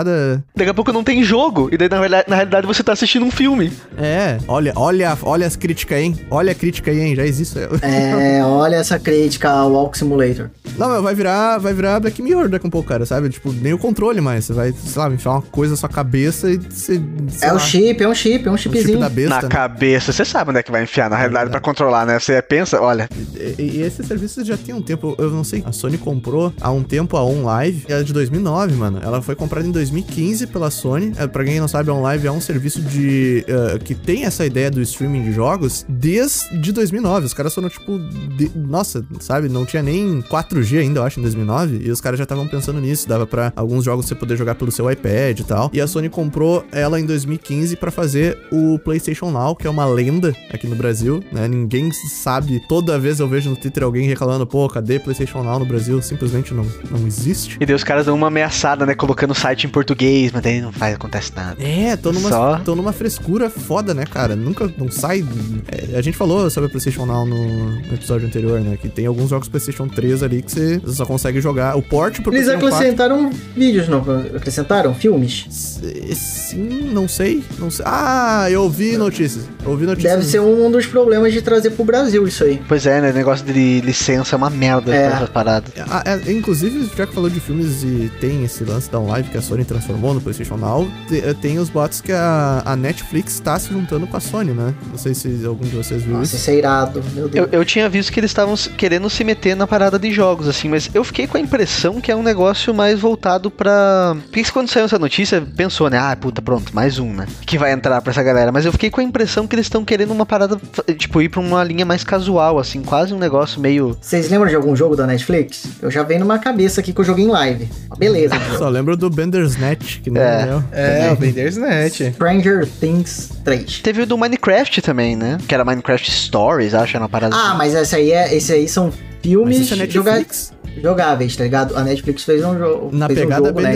Daqui a pouco não tem jogo, e daí na, realidade- na realidade você tá assistindo um filme. É, olha, olha, olha as críticas, hein? Olha a crítica aí, hein? Já existe. É, olha essa crítica ao Walk Simulator. Não, mas vai virar, vai virar Black Mirror daqui a um pouco, cara, sabe? Tipo, nem o controle mais. Você vai, sei lá, enfiar uma coisa na sua cabeça e você. É o lá, chip, é um chip, é um o chip chipzinho. da besta. na né? cabeça, você sabe onde é que vai enfiar, na realidade, pra controlar, né? Você pensa, olha, E, e esse serviço já tem um tempo, eu não sei. A Sony comprou há um tempo a OnLive, ela é de 2009, mano. Ela foi comprada em 2015 pela Sony. É, pra quem não sabe, OnLive é um serviço de eh, que tem essa ideia do streaming de jogos desde 2009. Os caras foram tipo, de- nossa, sabe? Não tinha nem 4G ainda, eu acho, em 2009. E os caras já estavam pensando nisso. Dava pra alguns jogos você poder jogar pelo seu iPad e tal. E a Sony comprou ela em 2015 pra fazer o PlayStation Now, que é uma lenda aqui no Brasil, né? Ninguém sabe. Toda vez eu vejo no Twitter alguém reclamando, pô, cadê PlayStation Now no Brasil? Simplesmente não, não existe. e daí os caras dão uma ameaçada, né? Colocando o site em português, mas daí não faz, acontece nada. É, tô numa, Só? tô numa frescura foda, né, cara? Nunca, não sai. é, a gente falou sobre a PlayStation Now no, no episódio anterior, né? Que tem alguns jogos PlayStation 3 ali que você só consegue jogar. O port pro Eles PlayStation 4 acrescentaram vídeos, não? Acrescentaram filmes? S- Sim, não sei, não sei. Ah, eu ouvi notícias. Eu ouvi notícias. Deve ser um dos problemas de trazer pro Brasil isso aí. Pois é, né? Negócio de licença é uma merda É. pra essas paradas. Ah, é, inclusive, já que falou de filmes e tem esse lance da live que a Sony transformou no PlayStation Now, eh, tem os bots que a, a Netflix tá se juntando com a Sony, né? Não sei se algum de vocês viu Nossa, isso. isso é irado, meu Deus. Eu, eu tinha visto que eles estavam querendo se meter na parada de jogos, assim, mas eu fiquei com a impressão que é um negócio mais voltado pra. Porque quando saiu essa notícia, pensou, né? Ah, puta, pronto, mais um, né? Que vai entrar pra essa galera. Mas eu fiquei com a impressão que eles estão querendo uma parada, tipo, ir pra uma linha mais casual, assim, quase um negócio meio. Vocês lembram de algum jogo da Netflix? Eu já venho numa cabeça aqui que eu joguei em live. Beleza. Só lembro do Bender's Net, que não É. é. o- É, o Bender's Net. Stranger Things 3. Teve o do Minecraft também, né? Que era Minecraft Stories, acho, era uma parada Ah, assim. mas esse aí, é, esse aí são Mas filmes isso é. Netflix. Jogáveis, tá ligado? A Netflix fez um jogo. Na fez um pegada jogo, né,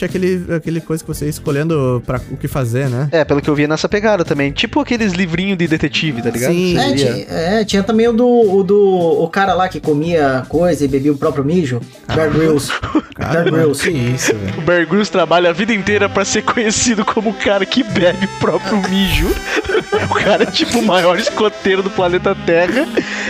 é aquele, aquele coisa que você ia escolhendo pra o que fazer, né? É, pelo que eu vi é nessa pegada também. Tipo aqueles livrinhos de detetive, tá ligado? Sim. É, tinha, é, tinha também o do, o do. O cara lá que comia coisa e bebia o próprio mijo. Bear Grylls. Bear Grylls. Que isso, velho. O Bear Grylls trabalha a vida inteira pra ser conhecido como o cara que bebe o próprio mijo. o cara é tipo o maior escoteiro do planeta Terra.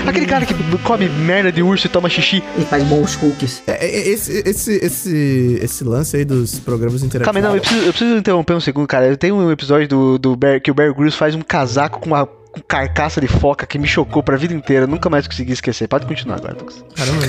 Aquele cara que come merda de urso e toma xixi. E faz bons cookies. É, é, esse, esse, esse, esse lance aí dos programas interativos. Calma não, eu preciso, eu preciso interromper um segundo, cara. Tem um episódio do, do Bear, que o Bear Grylls faz um casaco com uma com carcaça de foca que me chocou pra vida inteira. Nunca mais consegui esquecer. Pode continuar agora. Caramba,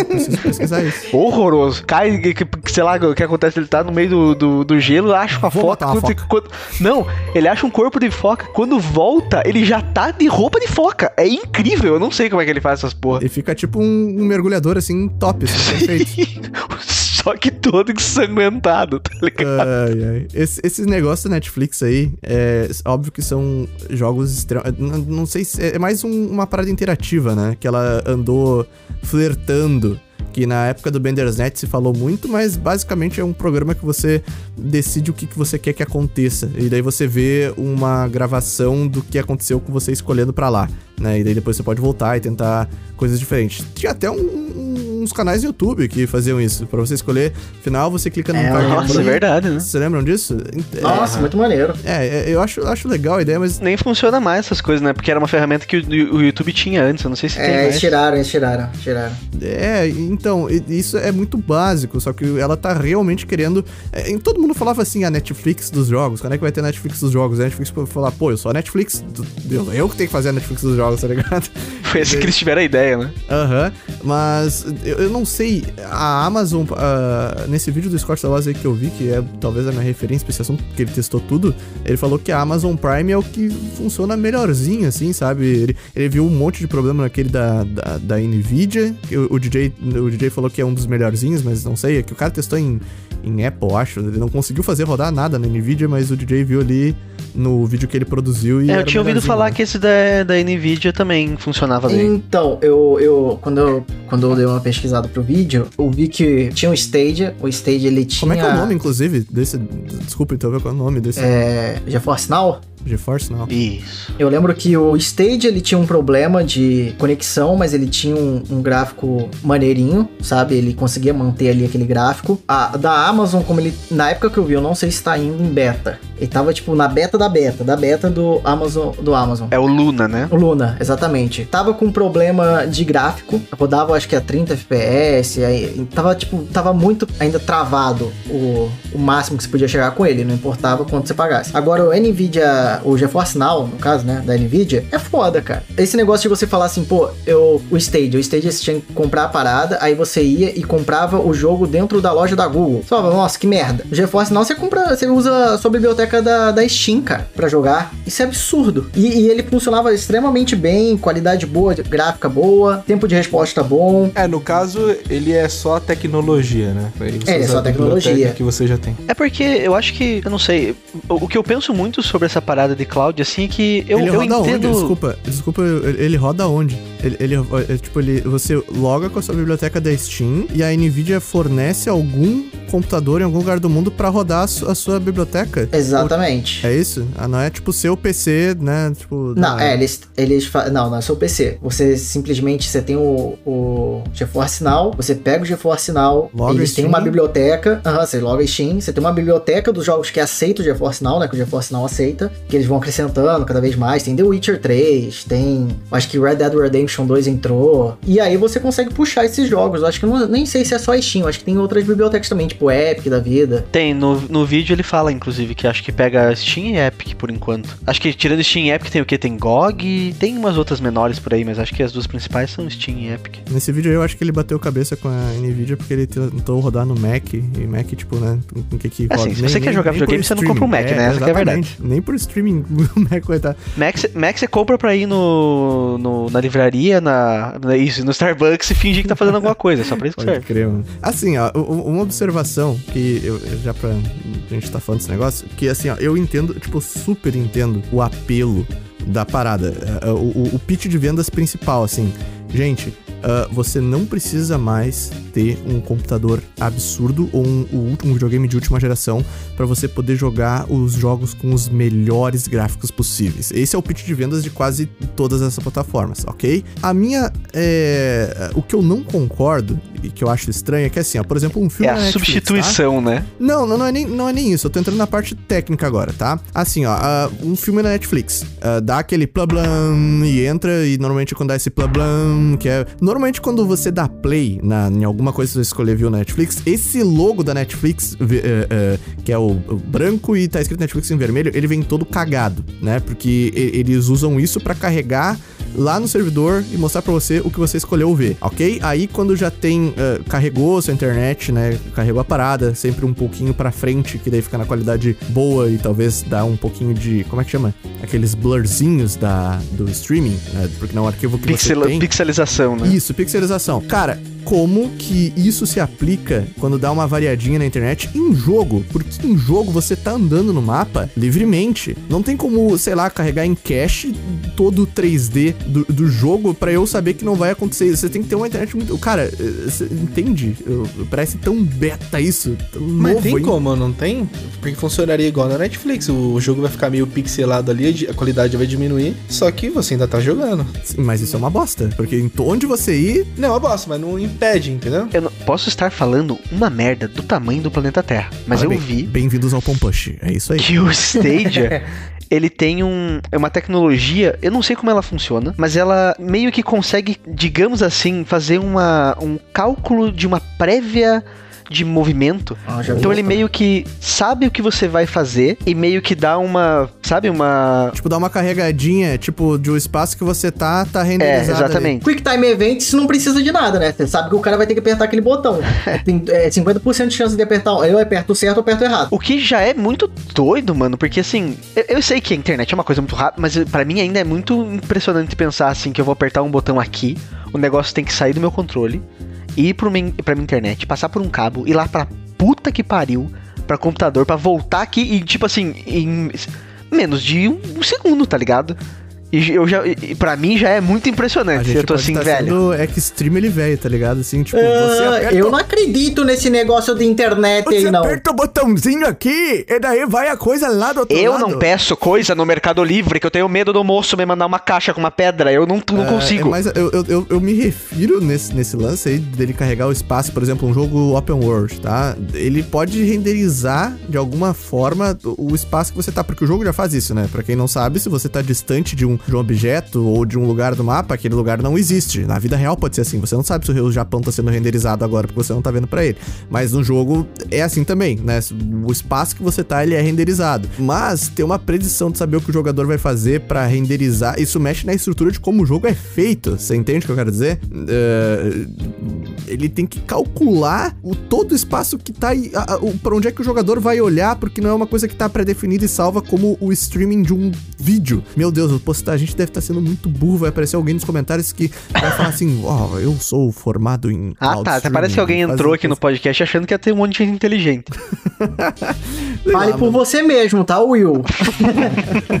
eu preciso pesquisar isso. Horroroso. Cai, sei lá o que acontece, ele tá no meio do, do, do gelo, acha uma Vou foca. matar uma quando- quando- não, ele acha um corpo de foca. Quando volta, ele já tá de roupa de foca. É incrível, eu não sei como é que ele faz essas porra. E fica tipo um, um mergulhador assim, top, assim, perfeito. Só que todo ensanguentado, tá ligado? Ai, ai. Esse- esses negócios da Netflix aí, é óbvio que são jogos extremamente. Não, não sei se. É mais um- uma parada interativa, né? Que ela andou flertando. Que na época do Bandersnatch se falou muito, mas basicamente é um programa que você decide o que, que você quer que aconteça. E daí você vê uma gravação do que aconteceu com você escolhendo pra lá, né? E daí depois você pode voltar e tentar coisas diferentes. Tinha até um- um- uns canais no YouTube que faziam isso. Pra você escolher, final você clica no É, card Nossa, é verdade, né? Vocês lembram disso? É, Nossa, muito maneiro. É, é, eu acho, acho legal a ideia, mas. Nem funciona mais essas coisas, né? Porque era uma ferramenta que o, o YouTube tinha antes. Eu não sei se tem É, eles tiraram, eles tiraram, tiraram. É, então, isso é muito básico, só que ela tá realmente querendo. é, todo mundo falava assim, a Netflix dos jogos, quando é que vai ter Netflix dos jogos? A Netflix falar, pô, eu sou a Netflix. do- eu, eu que tenho que fazer a Netflix dos jogos, tá ligado? Foi esse que eles tiveram a ideia, né? Aham, mas eu, eu não sei, a Amazon, ah, nesse vídeo do Scott aí que eu vi, que é talvez a minha referência pra esse assunto, porque ele testou tudo, ele falou que a Amazon Prime é o que funciona melhorzinho, assim, sabe? Ele, ele viu um monte de problema naquele da, da, da Nvidia, que o, o DJ, o DJ falou que é um dos melhorzinhos, mas não sei, é que o cara testou em, em Apple, acho, ele não conseguiu fazer rodar nada na Nvidia, mas o DJ viu ali no vídeo que ele produziu e É, eu tinha ouvido falar né? que esse da, da Nvidia também funcionava bem. Então, eu, eu, quando eu quando eu dei uma pesquisada pro vídeo, eu vi que tinha um Stadia, o Stadia ele tinha... Como é que é o nome, inclusive, desse... Desculpa, então, qual é o nome desse... É, GeForce Now? GeForce, não. Isso. Eu lembro que o Stadia ele tinha um problema de conexão, mas ele tinha um, um gráfico maneirinho, sabe? Ele conseguia manter ali aquele gráfico. A da Amazon, como ele. Na época que eu vi, eu não sei se tá indo em beta. Ele tava, tipo, na beta da beta, da beta do Amazon. Do Amazon. É o Luna, né? O Luna, exatamente. Tava com problema de gráfico, rodava acho que a 30 FPS, aí tava tipo, tava muito ainda travado o, o máximo que você podia chegar com ele, não importava quanto você pagasse. Agora o Nvidia, o GeForce Now, no caso, né, da Nvidia, é foda, cara. Esse negócio de você falar assim, pô, eu o Stadia, o Stadia você tinha que comprar a parada, aí você ia e comprava o jogo dentro da loja da Google. Só, nossa, que merda. O GeForce Now você compra, você usa a sua biblioteca da, da Steam, cara, pra jogar. Isso é absurdo. E, e ele funcionava extremamente bem, qualidade boa, gráfica boa, tempo de resposta bom. É, no caso, ele é só tecnologia, né? É, ele é só a biblioteca tecnologia. que você já tem. É porque eu acho que, eu não sei, o, que eu penso muito sobre essa parada de cloud, assim, é que eu, ele eu roda entendo... onde? Desculpa, desculpa, ele ele roda onde? Ele, ele, é, tipo, ele, você loga com a sua biblioteca da Steam e a Nvidia fornece algum computador em algum lugar do mundo pra rodar a, su- a sua biblioteca? Exatamente. É isso? Ah, não é tipo seu PC, né? Tipo, Não, da- é, eles, eles fa- Não, não é seu PC. Você simplesmente você tem o, o GeForce Now, você pega o GeForce Now, Loga eles têm uma biblioteca. Aham, você loga Steam, você tem uma biblioteca dos jogos que aceita o GeForce Now, né? Que o GeForce Now aceita, que eles vão acrescentando cada vez mais. Tem The Witcher 3, tem. Acho que Red Dead Redemption 2 entrou. E aí você consegue puxar esses jogos. Eu acho que não, nem sei se é só Steam, acho que tem outras bibliotecas também, tipo Epic da vida. Tem, no, no vídeo ele fala, inclusive, que acho que pega Steam e Epic por enquanto. Acho que tirando Steam e Epic tem o que? Tem GOG, tem umas outras menores por aí, mas acho que as duas principais são Steam e Epic. Nesse vídeo aí eu acho que ele bateu cabeça com a Nvidia porque ele tentou rodar no Mac. E Mac, tipo, né? Com que que É assim, se você quer jogar videogame, você não compra um. Mac, né? Essa que é a verdade. Nem por streaming o Mac vai estar. Mac, Mac você compra pra ir no, no- na livraria, na, na- isso, no Starbucks e fingir que tá fazendo alguma coisa, só pra isso que Pode serve. crer, mano. Assim, ó, uma observação que eu, eu já pra a gente tá falando desse negócio, que assim, ó, eu entendo, tipo, super entendo o apelo da parada. É, o, o, o pitch de vendas principal, assim. Gente, uh, você não precisa mais ter um computador absurdo ou um, último videogame de última geração para você poder jogar os jogos com os melhores gráficos possíveis. Esse é o pitch de vendas de quase todas essas plataformas, ok? A minha. É, o que eu não concordo e que eu acho estranho é que, assim, ó, por exemplo, um filme. É a Netflix, substituição, tá? né? Não, não, não é, nem, não é nem isso. Eu tô entrando na parte técnica agora, tá? Assim, ó, uh, um filme na Netflix. Uh, dá aquele plablam e entra, e normalmente quando dá esse plablam, que é. Normalmente quando você dá play na, em alguma coisa que você escolher viu na Netflix, esse logo da Netflix, uh, uh, que é o, o, branco e tá escrito Netflix em vermelho, ele vem todo cagado, né? Porque eles usam isso para carregar lá no servidor e mostrar para você o que você escolheu ver, ok? Aí quando já tem, uh, carregou sua internet, né? Carregou a parada, sempre um pouquinho para frente, que daí fica na qualidade boa e talvez dá um pouquinho de, como é que chama? Aqueles blurzinhos da, do streaming, né? Porque não é um arquivo que Pixel, você tem. Pixelização, né? Isso, pixelização. Cara, como que isso se aplica quando dá uma variadinha na internet em jogo, porque em jogo você tá andando no mapa livremente. Não tem como, sei lá, carregar em cache todo o 3D do, do jogo para eu saber que não vai acontecer. Você tem que ter uma internet muito. Cara, você entende? Parece tão beta isso. Tão Mas novo, tem hein? como, não tem? Porque funcionaria igual na Netflix. O jogo vai ficar meio pixelado ali, a qualidade vai diminuir. Só que você ainda tá jogando. Sim, Mas isso é uma bosta. Porque em onde você ir, Não, eu gosto, mas não impede, entendeu? Eu não- posso estar falando uma merda do tamanho do planeta Terra, mas eu vi Bem-vindos ao Pompush. É isso aí. que o Stadia ele tem um, é uma tecnologia, eu não sei como ela funciona, mas ela meio que consegue, digamos assim, fazer uma, um cálculo de uma prévia de movimento. Ah, Então ele meio que sabe o que você vai fazer e meio que dá uma, sabe, uma Tipo, dá uma carregadinha, tipo, de um espaço que você tá, tá renderizado. é, ali. exatamente. Quick Time Events não precisa de nada, né? Você sabe que o cara vai ter que apertar aquele botão. Tem é, 50% de chance de apertar. Eu aperto certo ou aperto errado. O que já é muito doido, mano, porque assim, eu, eu sei que a internet é uma coisa muito rápida, mas pra mim ainda é muito impressionante pensar assim que eu vou apertar um botão aqui, o negócio tem que sair do meu controle, ir pro min, pra minha internet, passar por um cabo, ir lá pra puta que pariu, pra computador, pra voltar aqui e tipo assim, em menos de um, um segundo, tá ligado? E eu já, e, pra mim já é muito A impressionante. gente Eu tô pode assim, tá velho. extreme ele velho, tá ligado? Assim, tipo, você Ah, aperta eu não acredito nesse negócio de internet Você aí, não. aperta o botãozinho aqui e daí vai a coisa lá do outro Eu lado. não peço coisa no Mercado Livre que eu tenho medo do moço me mandar uma caixa com uma pedra. Eu não, não É, consigo. é, mas eu, eu, eu, eu me refiro nesse, nesse lance aí dele carregar o espaço, por exemplo, um jogo open world, tá? Ele pode renderizar de alguma forma o o espaço que você tá, porque o jogo já faz isso, né? Pra quem não sabe, se você tá distante de um, de um objeto ou de um lugar do mapa, aquele lugar não existe. Na vida real pode ser assim. Você não sabe se o Japão tá sendo renderizado agora porque você não tá vendo pra ele. Mas no jogo é assim também, né? O espaço que você tá, ele é renderizado. Mas tem uma predição de saber o que o jogador vai fazer pra renderizar. Isso mexe na estrutura de como o jogo é feito. Você entende o que eu quero dizer? É, ele tem que calcular o todo o espaço que tá aí, a- a- o- pra onde é que o jogador vai olhar, porque não é uma coisa que tá pré-definida e salva como o streaming de um vídeo. Meu Deus, eu postar, a gente deve estar sendo muito burro, vai aparecer alguém nos comentários que vai falar assim, ó, eu sou formado em Ah, tá. Até parece que alguém entrou isso." aqui no podcast achando que ia ter um monte de gente inteligente. Fale por você mesmo, tá, Will?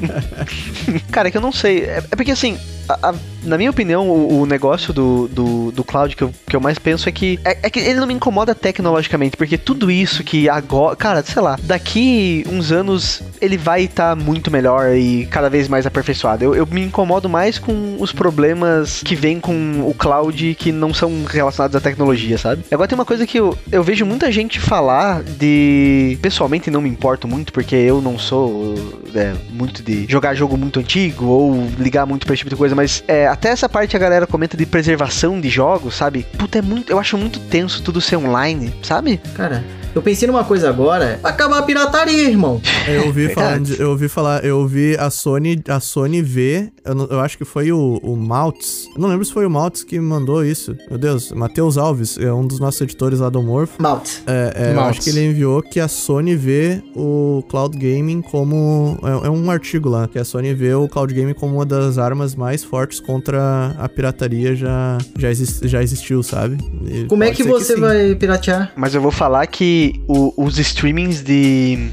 Cara, é que eu não sei. É, é porque assim, a- a- na minha opinião, o, o negócio do, do, do cloud que eu, que eu mais penso é que. É, é que ele não me incomoda tecnologicamente, porque tudo isso que agora. Cara, sei lá, daqui uns anos ele vai estar muito melhor e cada vez mais aperfeiçoado. Eu, eu me incomodo mais com os problemas que vêm com o cloud que não são relacionados à tecnologia, sabe? Agora tem uma coisa que eu, eu vejo muita gente falar de. Pessoalmente não me importo muito, porque eu não sou é, muito de jogar jogo muito antigo ou ligar muito pra esse tipo de coisa, mas é, até essa parte a galera comenta de preservação de jogos, sabe? Puta, é muito. Eu acho muito tenso tudo ser online, sabe? Cara, eu pensei numa coisa agora. Acabar a pirataria, irmão. Eu ouvi de- eu ouvi falar, eu ouvi a Sony, a Sony ver, eu, não- eu acho que foi o, o Maltz, eu não lembro se foi o Maltz que mandou isso, meu Deus, Matheus Alves, é um dos nossos editores lá do Morph, Malt. é, é, eu Maltz. acho que ele enviou que a Sony vê o cloud gaming como, é, é um artigo lá, que a Sony vê o cloud gaming como uma das armas mais fortes contra a pirataria já, já, exis- já existiu, sabe? E Como é que você sim. vai piratear? Mas eu vou falar que o- os streamings de.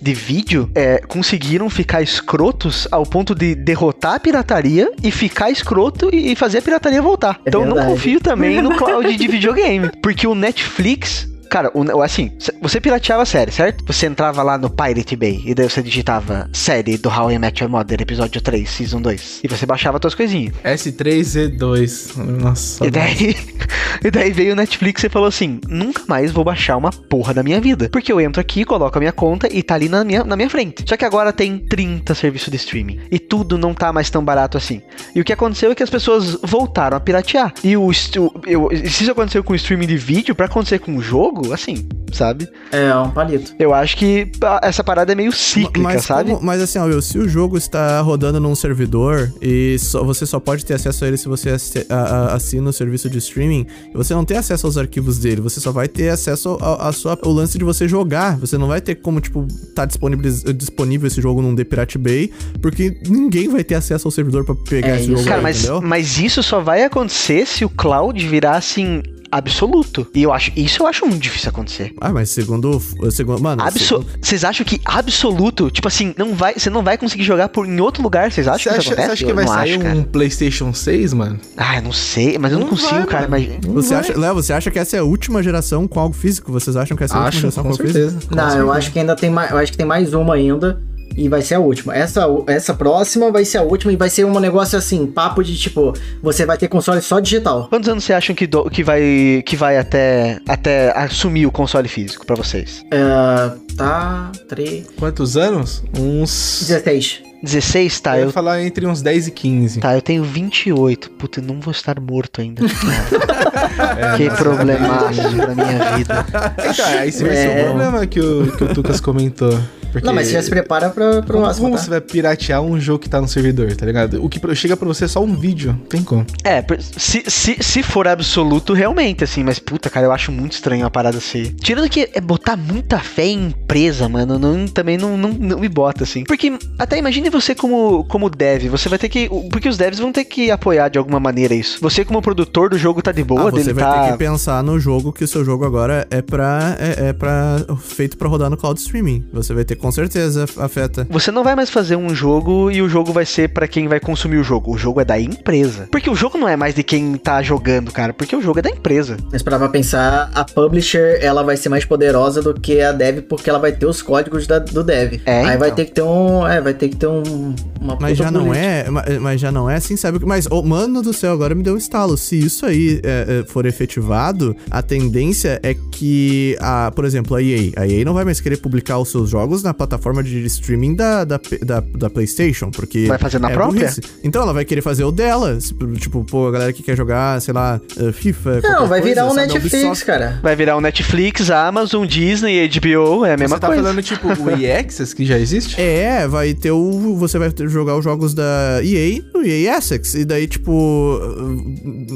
de vídeo é, conseguiram ficar escrotos ao ponto de derrotar a pirataria e ficar escroto e fazer a pirataria voltar. É então eu não verdade. confio também no cloud de videogame. Porque o Netflix. Cara, assim, você pirateava a série, certo? Você entrava lá no Pirate Bay e daí você digitava série do How I Met Your Mother, episódio 3, Season 2. E você baixava suas coisinhas. S3Z2. Nossa. E daí, e daí veio o Netflix e falou assim: nunca mais vou baixar uma porra da minha vida. Porque eu entro aqui, coloco a minha conta e tá ali na minha, na minha frente. Só que agora tem 30 serviços de streaming. E tudo não tá mais tão barato assim. E o que aconteceu é que as pessoas voltaram a piratear. E o, o- eu, se isso aconteceu com o streaming de vídeo, pra acontecer com o jogo, assim, sabe? É, um palito. Eu acho que essa parada é meio cíclica, mas, sabe? como- mas assim, ó, Will, se o jogo está rodando num servidor e só- você só pode ter acesso a ele se você assina o serviço de streaming, e você não tem acesso aos arquivos dele, você só vai ter acesso ao, a sua, ao lance de você jogar. Você não vai ter como, tipo, tá disponibiliz- disponível esse jogo num The Pirate Bay, porque ninguém vai ter acesso ao servidor pra pegar É esse isso. jogo, Cara, aí, mas, entendeu? mas isso só vai acontecer se o cloud virar assim absoluto. E eu acho, isso eu acho muito difícil acontecer. Ah, mas segundo. segundo mano, Vocês acham que absoluto, tipo assim, não vai, você não vai conseguir jogar por em outro lugar? Vocês acham Você que acha, isso você acontece? acha que Eu vai sair acho, um cara. PlayStation 6, mano? Ah, eu não sei, mas eu não, Não consigo, vai, cara. Mas... Você acha, Léo, você acha que essa é a última geração com algo físico? Vocês acham que essa é a última Acho, geração com com algo físico? com Não, eu acho que ainda tem mais. Eu acho que tem mais uma ainda. E vai ser a última. Essa, essa próxima vai ser a última e vai ser um negócio assim, papo de tipo, você vai ter console só digital. Quantos anos você acham que, do- que vai, que vai até, até assumir o console físico pra vocês? É, tá. 3. Quantos anos? Uns. 16. 16? Tá, eu ia eu, falar entre uns 10 e 15. tá, eu tenho 28. Puta, eu não vou estar morto ainda. que problemaço pra minha vida. Então, aí esse vai ser É. o problema que o, que o Tucas comentou. Porque Não, mas você já se prepara pra, pro Como, próximo. como tá? você vai piratear um jogo que tá no servidor, tá ligado? O que chega pra você é só um vídeo. Não tem como. É, se, se, se for absoluto, realmente, assim, mas puta, cara, eu acho muito estranho a parada assim. Tirando que é botar muita fé em empresa, mano, não, também não, não, não me bota, assim. Porque até imagine você como, como dev, você vai ter que. Porque os devs vão ter que apoiar de alguma maneira isso. Você, como produtor do jogo, tá de boa, Ah, você dele vai tá. ter que pensar no jogo que o seu jogo agora é pra. é, é pra. feito pra rodar no cloud streaming. Você vai ter com certeza afeta. Você não vai mais fazer um jogo e o jogo vai ser pra quem vai consumir o jogo. O jogo é da empresa. Porque o jogo não é mais de quem tá jogando, cara. Porque o jogo é da empresa. Mas pra pra pensar, a publisher ela vai ser mais poderosa do que a dev porque ela vai ter os códigos da- do dev. É, Aí vai então. ter que ter um. É, vai ter que ter um. Uma Mas já não política. é, ma- mas já não é assim, sabe? Mas, oh, mano do céu, agora me deu um estalo. Se isso aí é, é, for efetivado, a tendência é que, a, por exemplo, a EA, a EA não vai mais querer publicar os seus jogos na plataforma de streaming da, da, da, da PlayStation, porque Vai fazer na é própria? burrice. Então ela vai querer fazer o dela. Tipo, pô, a galera que quer jogar, sei lá, eh, FIFA. Não, qualquer vai virar coisa, um sabe? Netflix, Ubisoft. cara. Vai virar o Netflix, a Amazon, Disney, HBO, é a mesma você tá coisa. falando, tipo, o EA Access, que já existe? É, vai ter o. Você vai ter- jogar os jogos da EA no EA Essex. E daí, tipo.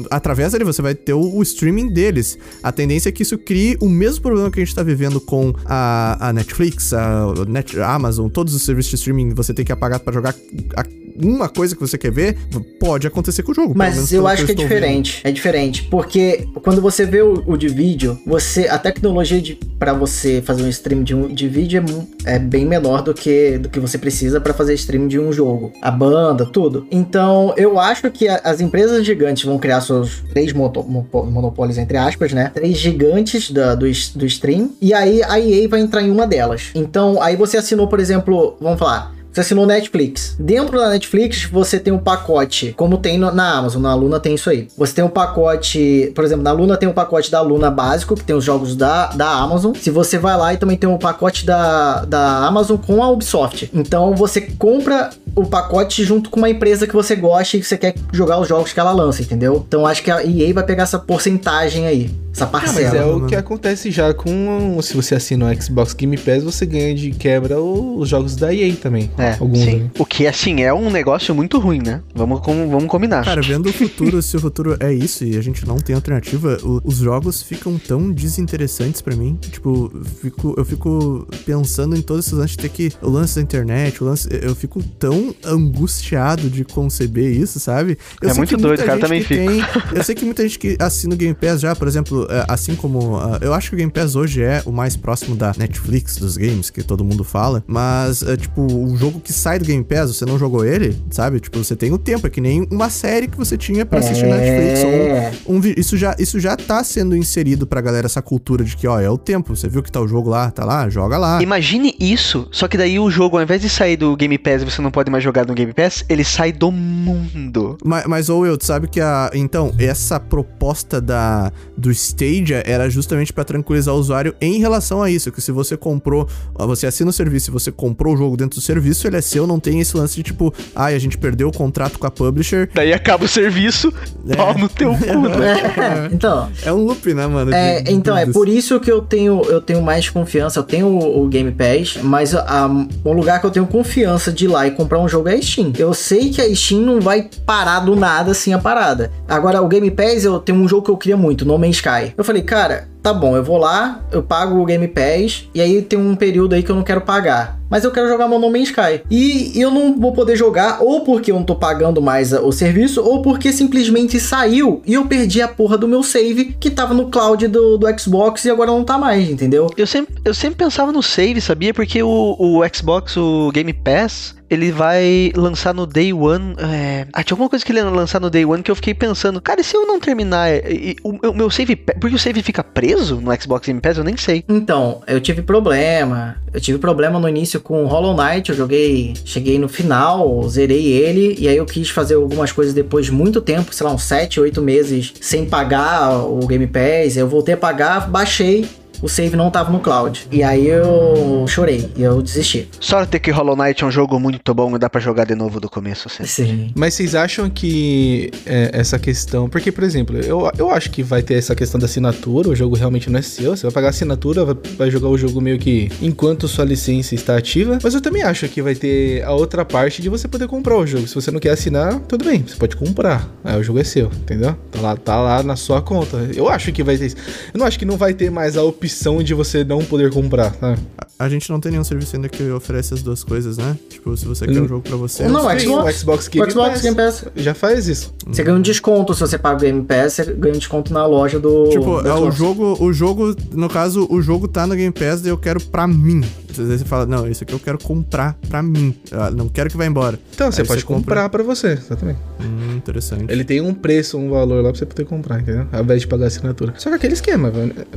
Através dele você vai ter o, o streaming deles. A tendência é que isso crie o mesmo problema que a gente tá vivendo com a, a Netflix, a, Net- Amazon, todos os serviços de streaming. Você tem que apagar pra jogar a- uma coisa que você quer ver. Pode acontecer com o jogo. Mas eu acho que é estou vendo. diferente. É diferente. Porque quando você vê o, o de vídeo, você. A tecnologia de, pra você fazer um stream de, um, de vídeo é, é bem menor do que, do que você precisa pra fazer stream de um jogo. A banda, tudo. Então, eu acho que a- as empresas gigantes vão criar seus três moto- monopólios, entre aspas, né? Três gigantes da- do, do stream. E aí a EA vai entrar em uma delas. Então, aí você assinou, por exemplo, vamos falar. Você assinou Netflix. Dentro da Netflix, você tem um pacote, como tem no- na Amazon, na Luna tem isso aí. Você tem um pacote, por exemplo, na Luna tem um pacote da Luna básico, que tem os jogos da, da Amazon. Se você vai lá e também tem um pacote da, da Amazon com a Ubisoft. Então você compra o pacote junto com uma empresa que você gosta e que você quer jogar os jogos que ela lança, entendeu? Então acho que a EA vai pegar essa porcentagem aí, essa Ah, mas parcela. é o que acontece já com. Se você assina o Xbox Game Pass, você ganha de quebra o- os jogos da EA também. É, Alguns sim. aí. O que, assim, é um negócio muito ruim, né? Vamos, com- vamos combinar. Cara, vendo o futuro, se o futuro é isso e a gente não tem alternativa, o- os jogos ficam tão desinteressantes pra mim. Tipo, eu fico, eu fico pensando em todos esses lances de ter que. O lance da internet, o lance. Eu fico tão angustiado de conceber isso, sabe? Eu É muito doido, cara, também tem- eu sei que muita gente que assina o Game Pass já, por exemplo, é, assim como. ah, eu acho que o Game Pass hoje é o mais próximo da Netflix dos games, que todo mundo fala. Mas, é, tipo, o jogo que sai do Game Pass, você não jogou ele, sabe? Tipo, você tem o tempo. É que nem uma série que você tinha pra assistir na Netflix. É. Ou um, isso, já, isso já tá sendo inserido pra galera, essa cultura de que, ó, é o tempo. Você viu que tá o jogo lá, tá lá, joga lá. Imagine isso, só que daí o jogo, ao invés de sair do Game Pass e você não pode mais jogar no Game Pass, ele sai do mundo. Mas, mas ou eu, tu sabe que a. Então, essa proposta da do Stadia era justamente pra tranquilizar o usuário em relação a isso. Que se você comprou, você assina o serviço e você comprou o jogo dentro do serviço, ele é seu, não tem esse lance de tipo, ai, a gente perdeu o contrato com a publisher. Daí acaba o serviço, pau no teu cu, né? então, É um loop, né, mano? É, de- de então, é por isso que eu tenho, eu tenho mais confiança. Eu tenho o, o Game Pass, mas a- o lugar que eu tenho confiança de ir lá e comprar um jogo é a Steam. Eu sei que a Steam não vai parar do nada assim a parada. Agora, o Game Pass, eu tenho um jogo que eu queria muito, No Man's Sky. Eu falei, cara, tá bom, eu vou lá, eu pago o Game Pass, e aí tem um período aí que eu não quero pagar. Mas eu quero jogar meu No Man's Sky. E eu não vou poder jogar, ou porque eu não tô pagando mais a- o serviço, ou porque simplesmente saiu e eu perdi a porra do meu save que tava no cloud do, do Xbox e agora não tá mais, entendeu? Eu sempre, eu sempre pensava no save, sabia? Porque o, o Xbox, o Game Pass, ele vai lançar no Day One. É... Ah, tinha alguma coisa que ele ia lançar no Day One que eu fiquei pensando, cara, e se eu não terminar e- e o, meu- meu save. Porque o save fica preso no Xbox Game Pass? Eu nem sei. Então, eu tive problema. Eu tive problema no início com Hollow Knight. Eu joguei, cheguei no final, zerei ele. E aí eu quis fazer algumas coisas depois de muito tempo, sei lá, uns 7, 8 meses sem pagar o Game Pass. Eu voltei a pagar, baixei. O save não tava no cloud. E aí eu chorei e eu desisti. Sorte que Hollow Knight é um jogo muito bom e dá pra jogar de novo do começo, assim. Sim. Mas vocês acham que é, essa questão. Porque, por exemplo, eu, eu acho que vai ter essa questão da assinatura, o jogo realmente não é seu. Você vai pagar a assinatura, vai, vai jogar o jogo meio que enquanto sua licença está ativa. Mas eu também acho que vai ter a outra parte de você poder comprar o jogo. Se você não quer assinar, tudo bem, você pode comprar. Aí o jogo é seu, entendeu? Tá lá, tá lá na sua conta. Eu acho que vai ter isso. Eu não acho que não vai ter mais a opção de você não poder comprar, tá? A gente não tem nenhum serviço ainda que oferece as duas coisas, né? Tipo, se você quer Hum. um jogo pra você. Não, é Sim, Xbox. o Xbox Game o Xbox Pass Game Pass. já faz isso. Você ganha um desconto se você paga o Game Pass, você ganha um desconto na loja do. Tipo, do é o jogo, o jogo, no caso, o jogo tá no Game Pass e eu quero pra mim. Às vezes você fala, não, isso aqui eu quero comprar pra mim. Ah, não quero que vá embora. Então, você Aí pode você compra. comprar pra você, exatamente. Hum, interessante. Ele tem um preço, um valor lá pra você poder comprar, entendeu? Ao invés de pagar a assinatura. Só que aquele esquema,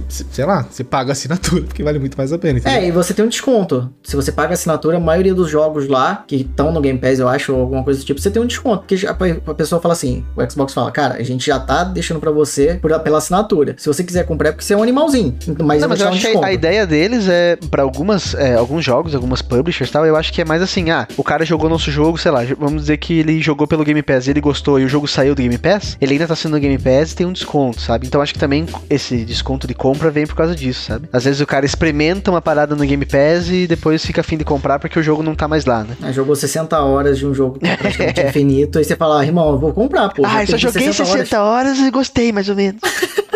sei lá, você paga a assinatura, porque vale muito mais a pena, entendeu? É, e você tem um desconto. Se você paga a assinatura, a maioria dos jogos lá, que estão no Game Pass, eu acho, ou alguma coisa do tipo, você tem um desconto. Porque a pessoa fala assim, o Xbox fala, cara, a gente já tá deixando pra você por- pela assinatura. Se você quiser comprar, é porque você é um animalzinho. Mas, Não, mas eu dar um acho que desconto. a ideia deles é, pra algumas, é, alguns jogos, algumas publishers e tal, eu acho que é mais assim, ah, o cara jogou nosso jogo, sei lá, vamos dizer que ele jogou pelo Game Pass, ele gostou e o jogo saiu do Game Pass, ele ainda tá sendo no Game Pass e tem um desconto, sabe? Então acho que também esse desconto de compra vem por causa disso, sabe? Às vezes o cara experimenta uma parada no Game Pass e depois fica afim de comprar porque o jogo não tá mais lá, né? Ah, jogou 60 horas de um jogo que é praticamente infinito, aí você fala, ah, irmão, eu vou comprar, pô. ah, eu só joguei 60 horas e gostei, mais ou menos.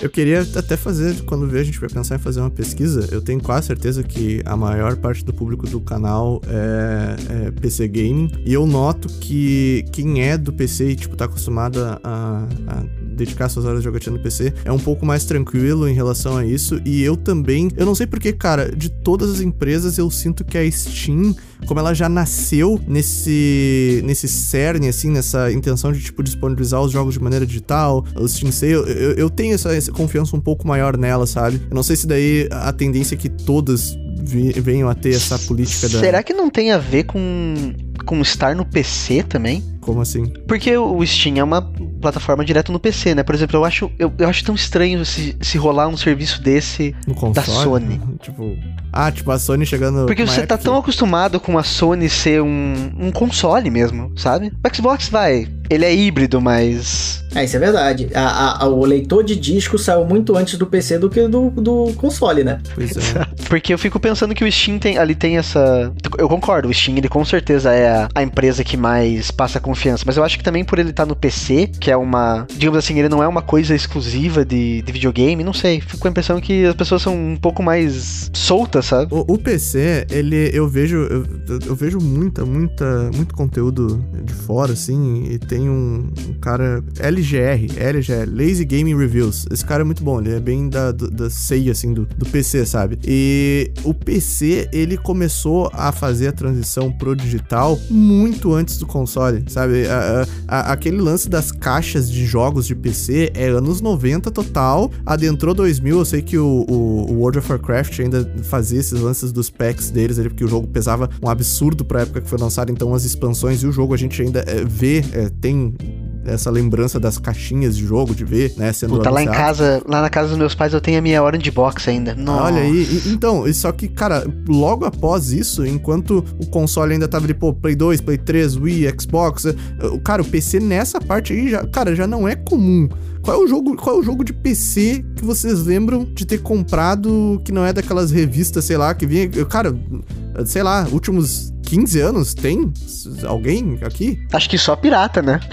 Eu queria até fazer, quando ver a gente vai pensar em fazer uma pesquisa, eu tenho quase certeza que a maior parte do público do canal é, é PC Gaming. E eu noto que quem é do PC e, tipo, tá acostumado a, a dedicar suas horas jogatina no PC é um pouco mais tranquilo em relação a isso. E eu também, eu não sei porque, cara, de todas as empresas eu sinto que a Steam como ela já nasceu nesse nesse cerne, assim, nessa intenção de, tipo, disponibilizar os jogos de maneira digital, o Steam Sale, eu, eu tenho essa, essa confiança um pouco maior nela, sabe? Eu não sei se daí a tendência é que todas venham a ter essa política da... Será que não tem a ver com, com estar no PC também? Como assim? Porque o Steam é uma plataforma direto no PC, né? Por exemplo, eu acho, eu, eu acho tão estranho se, se rolar um serviço desse. No console? Sony. tipo... Ah, tipo, a Sony chegando... Porque com você tá tão acostumado com a Sony ser um, um console mesmo, sabe? O Xbox vai. Ele é híbrido, mas. É, isso é verdade. A- a- a- o leitor de disco saiu muito antes do PC do que do, do console, né? Pois é. Porque eu fico pensando que o Steam tem, ali tem essa. Eu concordo, o Steam ele com certeza é a, a empresa que mais passa confiança. Mas eu acho que também por ele estar no PC, que é uma. Digamos assim, ele não é uma coisa exclusiva de, de videogame, não sei. Fico com a impressão que as pessoas são um pouco mais soltas, sabe? O, o PC, ele, eu vejo, eu, eu vejo muita, muita, muito conteúdo de fora, assim, e tem um, um cara, LGR, LGR, Lazy Gaming Reviews. Esse cara é muito bom, ele é bem da, do- da ceia, assim, do, do PC, sabe? E o PC, ele começou a fazer a transição pro digital muito antes do console, sabe? A- a- a- aquele lance das caixas de jogos de PC é anos 90 total, adentrou 2000, eu sei que o, o- o World of Warcraft ainda fazia esses lances dos packs deles, ali, porque o jogo pesava um absurdo pra época que foi lançado, então as expansões e o jogo a gente ainda é, vê, é, tem essa lembrança das caixinhas de jogo, de ver, né, sendo Puta, lá em casa, lá na casa dos meus pais eu tenho a minha Orange Box ainda. Nossa. Olha aí, e- então, só que, cara, logo após isso, enquanto o console ainda tava ali, pô, Play 2, Play 3, Wii, Xbox, eh, o- cara, o PC nessa parte aí, já, cara, já não é comum. Qual é o jogo, qual é o jogo de PC que vocês lembram de ter comprado que não é daquelas revistas, sei lá, que vinha, cara, sei lá, últimos 15 anos, tem alguém aqui? Acho que só pirata, né?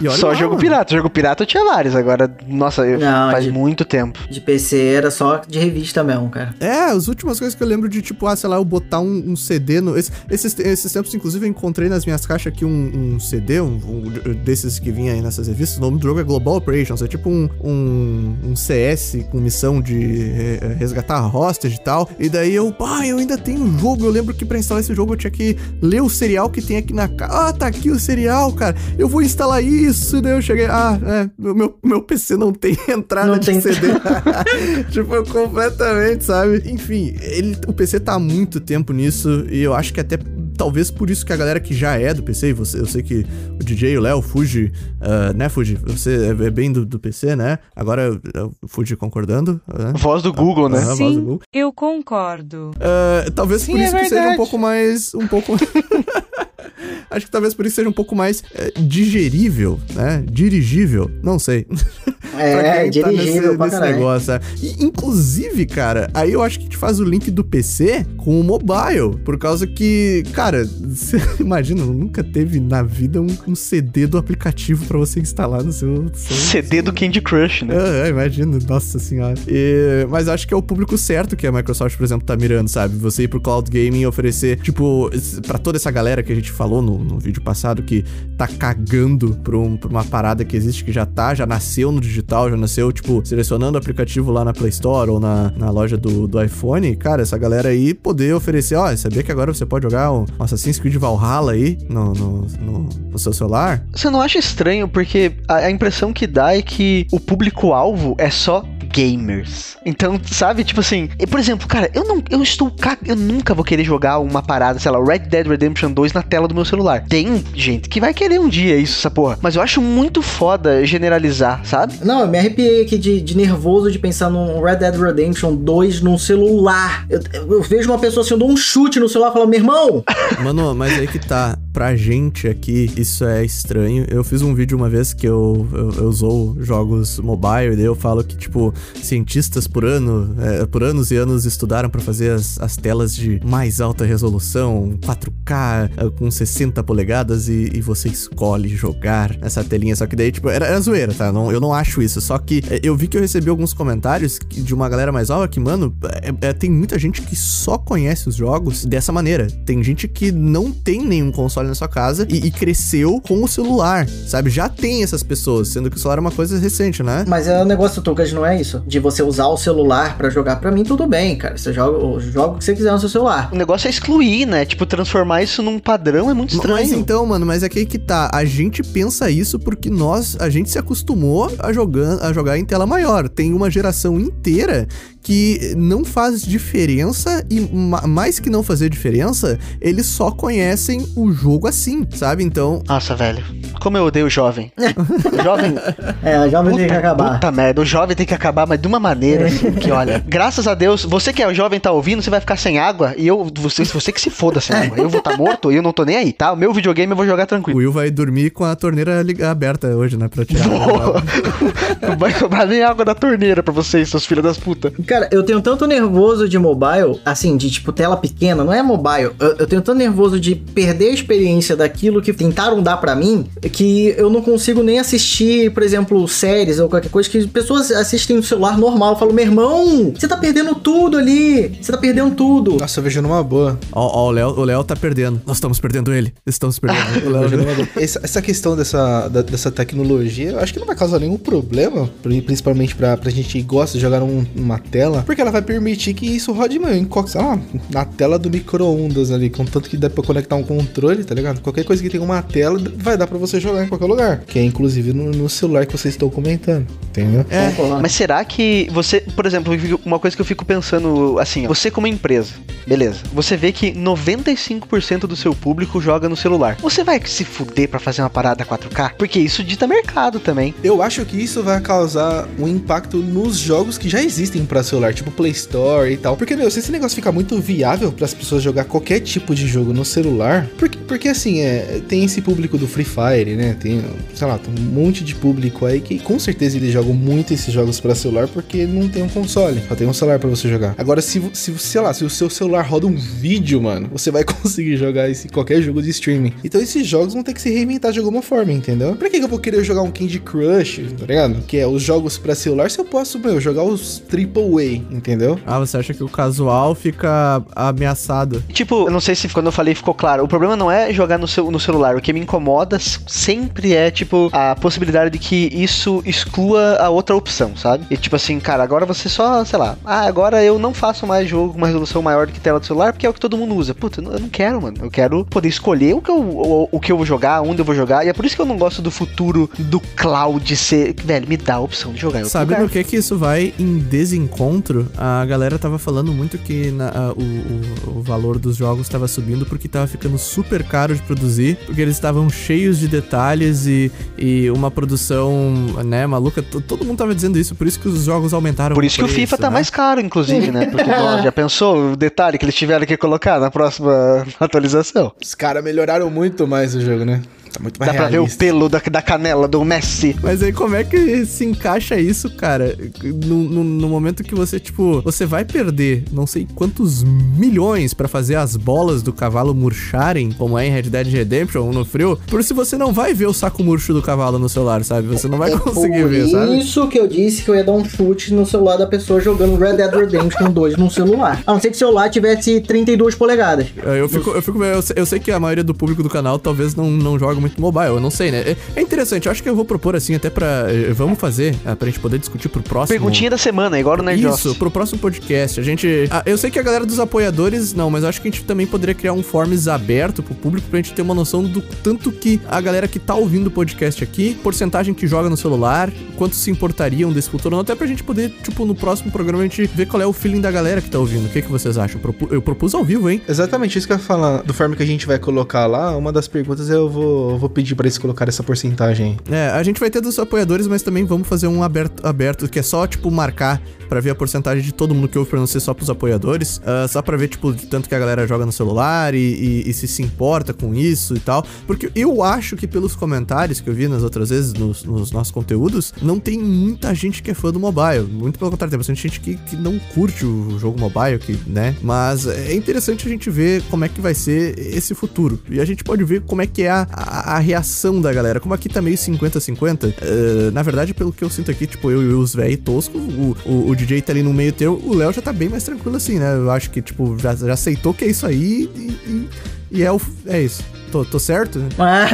E olha só lá, jogo mano. pirata. Jogo pirata eu tinha vários. Agora, nossa, eu- Não, faz de- muito tempo. De PC era só de revista mesmo, cara. É, as últimas coisas que eu lembro de, tipo, ah, sei lá, eu botar um, um CD no. esse- esses, esses tempos, inclusive, eu encontrei nas minhas caixas aqui um, um CD, um, um desses que vinha aí nessas revistas. O nome do jogo é Global Operations. É tipo um, um, um CS com missão de eh, resgatar a hostage e tal. E daí eu, pá, eu ainda tenho o jogo. Eu lembro que pra instalar esse jogo eu tinha que ler o serial que tem aqui na caixa. Ah, tá aqui o serial, cara. Eu vou instalar isso. Daí eu cheguei, ah, é, meu, meu PC não tem entrada Não de tem- CD. tipo, completamente, sabe? Enfim, ele, o PC tá há muito tempo nisso e eu acho que até talvez por isso que a galera que já é do PC, e você, eu sei que o DJ, o Léo, Fuji, ah, né, Fuji? Você é é bem do, do PC, né? Agora Fuji concordando, né? Voz do Google, né? Aham, voz do Sim, Google. eu concordo. Ah, talvez Sim, por é isso que seja um pouco mais. Um pouco. Acho que talvez por isso seja um pouco mais eh, digerível, né? Dirigível, não sei. Pra É, quem tá dirigível pra caralho. negócio. é. E, inclusive, cara, aí eu acho que a gente faz o link do PC com o mobile. Por causa que, cara, você imagina, nunca teve na vida um, um CD do aplicativo pra você instalar no seu. seu CD do Candy Crush, né? é, é, imagino, nossa senhora. E- mas acho que é o público certo que a Microsoft, por exemplo, tá mirando, sabe? Você ir pro cloud gaming e oferecer, tipo, pra toda essa galera que a gente falou no, no vídeo passado que tá cagando pra, um- pra uma parada que existe, que já tá, já nasceu no digital, já nasceu, tipo, selecionando o aplicativo lá na Play Store ou na, na loja do, do iPhone. Cara, essa galera aí poder oferecer, ó, sabia que agora você pode jogar um Assassin's Creed Valhalla aí no, no, no- no seu celular? Você não acha estranho porque a, a impressão que dá é que o público-alvo é só gamers. Então, sabe, tipo assim, e, por exemplo, cara, eu não eu estou eu nunca vou querer jogar uma parada, sei lá, Red Dead Redemption 2 na tela do meu celular. Tem gente que vai querer um dia isso, essa porra, mas eu acho muito foda generalizar, sabe? Não, eu me arrepiei aqui de, de nervoso de pensar num Red Dead Redemption 2 num celular. Eu, eu vejo uma pessoa assim, eu dou um chute no celular e falo, meu irmão, Mano, mas aí que tá. Pra gente aqui, isso é estranho. Eu fiz um vídeo uma vez que eu, eu, eu usou jogos mobile, e daí eu falo que, tipo, cientistas por ano, é, por anos e anos estudaram pra fazer as, as telas de mais alta resolução, 4K, é, com 60 polegadas, e, e você escolhe jogar nessa telinha. Só que daí, tipo, era, era zoeira, tá? Não, eu não acho isso. Só que é, eu vi que eu recebi alguns comentários de uma galera mais nova que, mano, é- é, tem muita gente que só conhece os jogos dessa maneira. Tem gente que não tem nenhum console na sua casa e, e cresceu com o celular, sabe? Já tem essas pessoas, sendo que o celular é uma coisa recente, né? Mas é o negócio, Tucas, não é isso? De você usar o celular pra jogar. Pra mim, tudo bem, cara. Você joga, joga o que você quiser no seu celular. O negócio é excluir, né? Tipo, transformar isso num padrão é muito estranho. Mas então, mano, mas é que aí que tá. A gente pensa isso porque nós, a gente se acostumou a jogar, a jogar em tela maior. Tem uma geração inteira que não faz diferença e ma- mais que não fazer diferença, eles só conhecem o jogo assim, sabe? Então, Nossa, velho. Como eu odeio o jovem. O jovem. É, a jovem tem que acabar. Puta merda, o jovem tem que acabar, mas de uma maneira assim, que olha. Graças a Deus, você que é jovem tá ouvindo, você vai ficar sem água e eu. Você, você que se foda sem água. Eu vou estar tá morto e eu não tô nem aí, tá? O meu videogame eu vou jogar o tranquilo. Will vai dormir com a torneira aberta hoje, né? Pra tirar. Não vai cobrar nem água da torneira pra vocês, seus filhos das putas. Cara, eu tenho tanto nervoso de mobile, assim, de tipo tela pequena, não é mobile. Eu, eu tenho tanto nervoso de perder a experiência daquilo que tentaram dar pra mim, que eu não consigo nem assistir, por exemplo, séries ou qualquer coisa que pessoas assistem no celular normal. Eu falo, meu irmão, você tá perdendo tudo ali. Você tá perdendo tudo. Nossa, eu vejo numa boa. Ó, ó, o Léo, o Léo tá perdendo. Nós estamos perdendo ele. Estamos perdendo. o Léo, Vejo numa boa. Essa, essa questão dessa, da- dessa tecnologia, eu acho que não vai causar nenhum problema, pri- principalmente pra, pra gente que gosta de jogar num- numa tela, porque ela vai permitir que isso rode, mano, em qualquer, sei lá, na tela do micro-ondas ali, contanto que dá pra conectar um controle, tá ligado? Qualquer coisa que tenha uma tela, vai dar pra você jogar em qualquer lugar, que é inclusive no, no celular que vocês estão comentando, entendeu? É. Mas será que você, por exemplo, uma coisa que eu fico pensando assim, ó, você como empresa, beleza? Você vê que 95% do seu público joga no celular. Você vai se fuder pra fazer uma parada 4K? Porque isso dita mercado também. Eu acho que isso vai causar um impacto nos jogos que já existem pra celular, tipo Play Store e tal. Porque, meu, se esse negócio ficar muito viável para as pessoas jogar qualquer tipo de jogo no celular, porque, porque assim, é, tem esse público do Free Fire, né? Tem, sei lá, tem um monte de público aí que com certeza eles jogam muito esses jogos pra celular porque não tem um console, só tem um celular pra você jogar. Agora, se, se, sei lá, se o seu celular roda um vídeo, mano, você vai conseguir jogar esse qualquer jogo de streaming. Então esses jogos vão ter que se reinventar de alguma forma, entendeu? Pra que que eu vou querer jogar um Candy Crush, tá ligado? Que é os jogos pra celular, se eu posso, meu, jogar os AAA, entendeu? Ah, você acha que o casual fica ameaçado? Tipo, eu não sei se quando eu falei ficou claro. O problema não é jogar no, seu, no celular. O que me incomoda sempre é, tipo, a possibilidade de que isso exclua a outra opção, sabe? E tipo assim, cara, agora você só, sei lá, ah, agora eu não faço mais jogo com uma resolução maior do que tela do celular porque é o que todo mundo usa. Puta, eu não- eu não quero, mano. Eu quero poder escolher o que eu, o, o que eu vou jogar, onde eu vou jogar. E é por isso que eu não gosto do futuro do cloud ser. Velho, me dá a opção de jogar em outro Sabe lugar. no que que isso vai em desencontro? A galera tava falando muito que na- a- o, o- o valor dos jogos tava subindo porque tava ficando super caro de produzir, porque eles estavam cheios de detalhes e, e uma produção, né, maluca. T- Todo mundo tava dizendo isso, por isso que os jogos aumentaram. Por isso que o FIFA tá né? mais caro, inclusive, né? Porque, ó, já pensou o detalhe que eles tiveram que colocar na próxima atualização? Os caras melhoraram muito mais o jogo, né? Tá muito mais Dá pra ver o realista. pelo da, da canela do Messi. Mas aí como é que se encaixa isso, cara? No, no- no momento que você, tipo, você vai perder não sei quantos milhões pra fazer as bolas do cavalo murcharem, como é em Red Dead Redemption no frio, por se você não vai ver o saco murcho do cavalo no celular, sabe? Você não vai É conseguir por ver, sabe? isso que eu disse que eu ia dar um chute no celular da pessoa jogando Red Dead Redemption 2 no celular. A não ser que o celular tivesse 32 polegadas. É, Eu fico, eu fico, eu sei, eu sei que a maioria do público do canal talvez não, não joga muito mobile, eu não sei, né? É, é interessante, eu acho que eu vou propor assim até pra. eh, Vamos fazer, eh, pra gente poder discutir pro próximo. Perguntinha da semana, igual no Nerd Isso, Office. pro próximo podcast. A gente. ah, eu sei que a galera dos apoiadores, não, mas eu acho que a gente também poderia criar um forms aberto pro público pra gente ter uma noção do tanto que a galera que tá ouvindo o podcast aqui, porcentagem que joga no celular, quanto se importariam desse futuro, não, até pra gente poder, tipo, no próximo programa a gente ver qual é o feeling da galera que tá ouvindo. O que, que vocês acham? Eu propus ao vivo, hein? Exatamente, isso que eu ia falar. Do forma que a gente vai colocar lá, uma das perguntas eu vou, eu vou pedir pra eles colocar essa porcentagem. É, a gente vai ter dos apoiadores, mas também vamos fazer um aberto, aberto que é só, tipo, marcar pra ver a porcentagem de todo mundo que ouve pra não ser só pros apoiadores. ah, só pra ver, tipo, de tanto que a galera joga no celular e, e- e se se importa com isso e tal. Porque eu acho que pelos comentários que eu vi nas outras vezes nos, nos nossos conteúdos, não tem muita gente que é fã do mobile. Muito pelo contrário, tem bastante gente que, que não curte o jogo mobile, que, né? Mas é interessante a gente ver como é que vai ser esse futuro. E a gente pode ver como é que é a, a, a reação da galera. Como aqui tá meio 50-50, eh, na verdade, pelo que eu sinto aqui, tipo, eu e os velhos toscos, o, o, o DJ tá ali no meio termo, o Léo já tá bem mais tranquilo assim, né? Eu acho que, tipo, já, já aceitou que é isso aí e, e, e é, o, é isso. Tô, tô certo?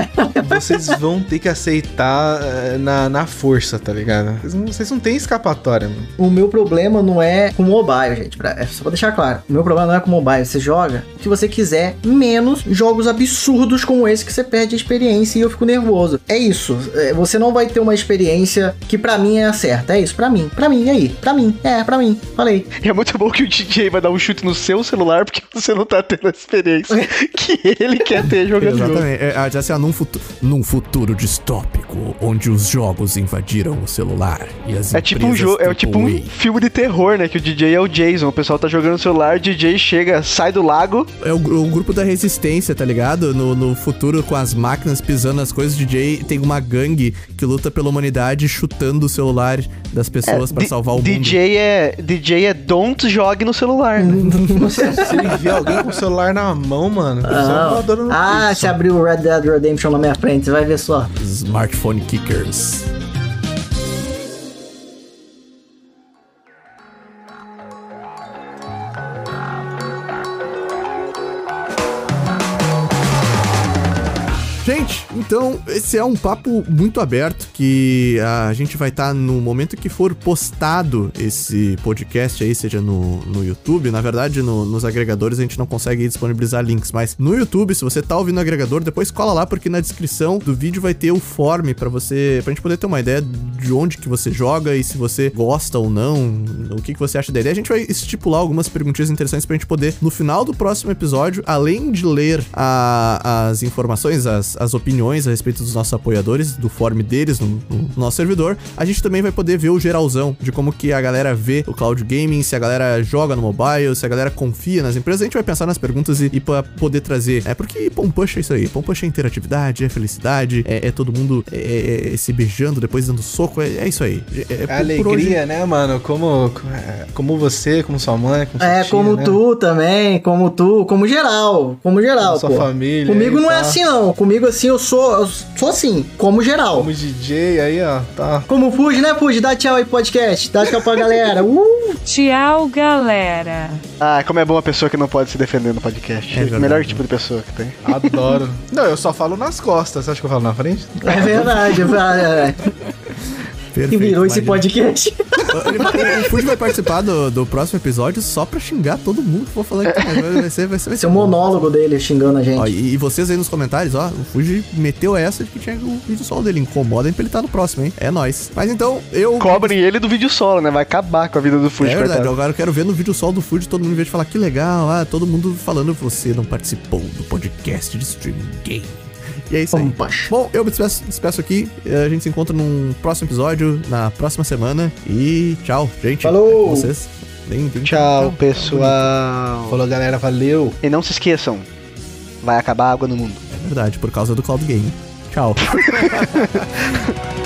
Vocês vão ter que aceitar eh, na, na força, tá ligado? Vocês não, vocês não têm escapatória, mano. o meu problema não é com mobile, gente. Pra, é só pra deixar claro. O meu problema não é com mobile. Você joga o que você quiser, menos jogos absurdos como esse que você perde a experiência e eu fico nervoso. É isso. É, Você não vai ter uma experiência que pra mim é a certa. É isso, pra mim. Pra mim, e aí? Pra mim. É, pra mim. Falei. E é muito bom que o DJ vai dar um chute no seu celular porque você não tá tendo a experiência que ele quer ter jogando. Exatamente. É, assim, num, futu num futuro distópico, onde os jogos invadiram o celular e as É tipo um jogo, é tipo um filme de terror, né? Que o DJ é o Jason. O pessoal tá jogando no celular, o DJ chega, sai do lago. É o, o grupo da resistência, tá ligado? No, no futuro, com as máquinas pisando nas coisas, o DJ tem uma gangue que luta pela humanidade chutando o celular das pessoas pra É, D- salvar o mundo. DJ é DJ é don't jogue no celular. né? Se ele vê alguém com o celular na mão, mano, você é Ah, ah. Se abrir o Red Dead Redemption na minha frente, você vai ver só. Smartphone Kickers. Gente, então esse é um papo muito aberto que a gente vai estar no momento que for postado esse podcast aí, seja no, no YouTube. Na verdade, no- nos agregadores a gente não consegue disponibilizar links, mas no YouTube, se você tá ouvindo o agregador, depois cola lá porque na descrição do vídeo vai ter o form pra você, pra gente poder ter uma ideia de onde que você joga e se você gosta ou não, o que que você acha da ideia. A gente vai estipular algumas perguntinhas interessantes pra gente poder no final do próximo episódio, além de ler a- as informações, as, as opiniões a respeito dos nossos apoiadores, do form deles no, no nosso servidor, a gente também vai poder ver o geralzão de como que a galera vê o cloud gaming, se a galera joga no mobile, se a galera confia nas empresas. A gente vai pensar nas perguntas e, e pra poder trazer. É porque Pom Push é isso aí. Pom Push é interatividade, é felicidade, é, é todo mundo é, é, se beijando, depois dando soco. É, é isso aí. É, é É hoje- alegria, né, mano? Como, como você, como sua mãe, como sua É, tia, como né? tu também, como tu, como geral, como geral, Como sua família Comigo não é tá? assim não, comigo assim eu sou, eu sou assim, como geral. Como DJ aí, ó, tá. Como Fuji, né, Fuji? Dá tchau aí, podcast. Dá tchau pra galera. Uh! Tchau, galera. Ah, como é bom a pessoa que não pode se defender no podcast. É verdade. Melhor tipo de pessoa que tem. Adoro. não, eu só falo nas costas. Você acha que eu falo na frente? É verdade, é verdade. Que Perfeito, virou esse imagina. podcast. O Fuji vai participar do, do próximo episódio só pra xingar todo mundo que for falar aqui. Vai, vai ser, vai ser, vai Esse é o monólogo dele xingando a gente. Ó, e, e vocês aí nos comentários, ó, o Fuji meteu essa de que tinha o vídeo solo dele. Incomodem pra ele estar no próximo, hein? É nóis. Mas então, eu. Cobrem ele do vídeo solo, né? Vai acabar com a vida do Fuji, é verdade, coitado. agora eu quero ver no vídeo solo do Fuji todo mundo em vez de falar que legal, ah, todo mundo falando você não participou do podcast de streaming game. E é isso aí. Bom, eu me despeço, despeço aqui. eh, A gente se encontra num próximo episódio, na próxima semana. E tchau, gente. Falou! É com vocês. Deem- deem Tchau, pessoal. Falou, galera, valeu. E não se esqueçam, vai acabar a água no mundo. É verdade, por causa do Cloud Game. Tchau.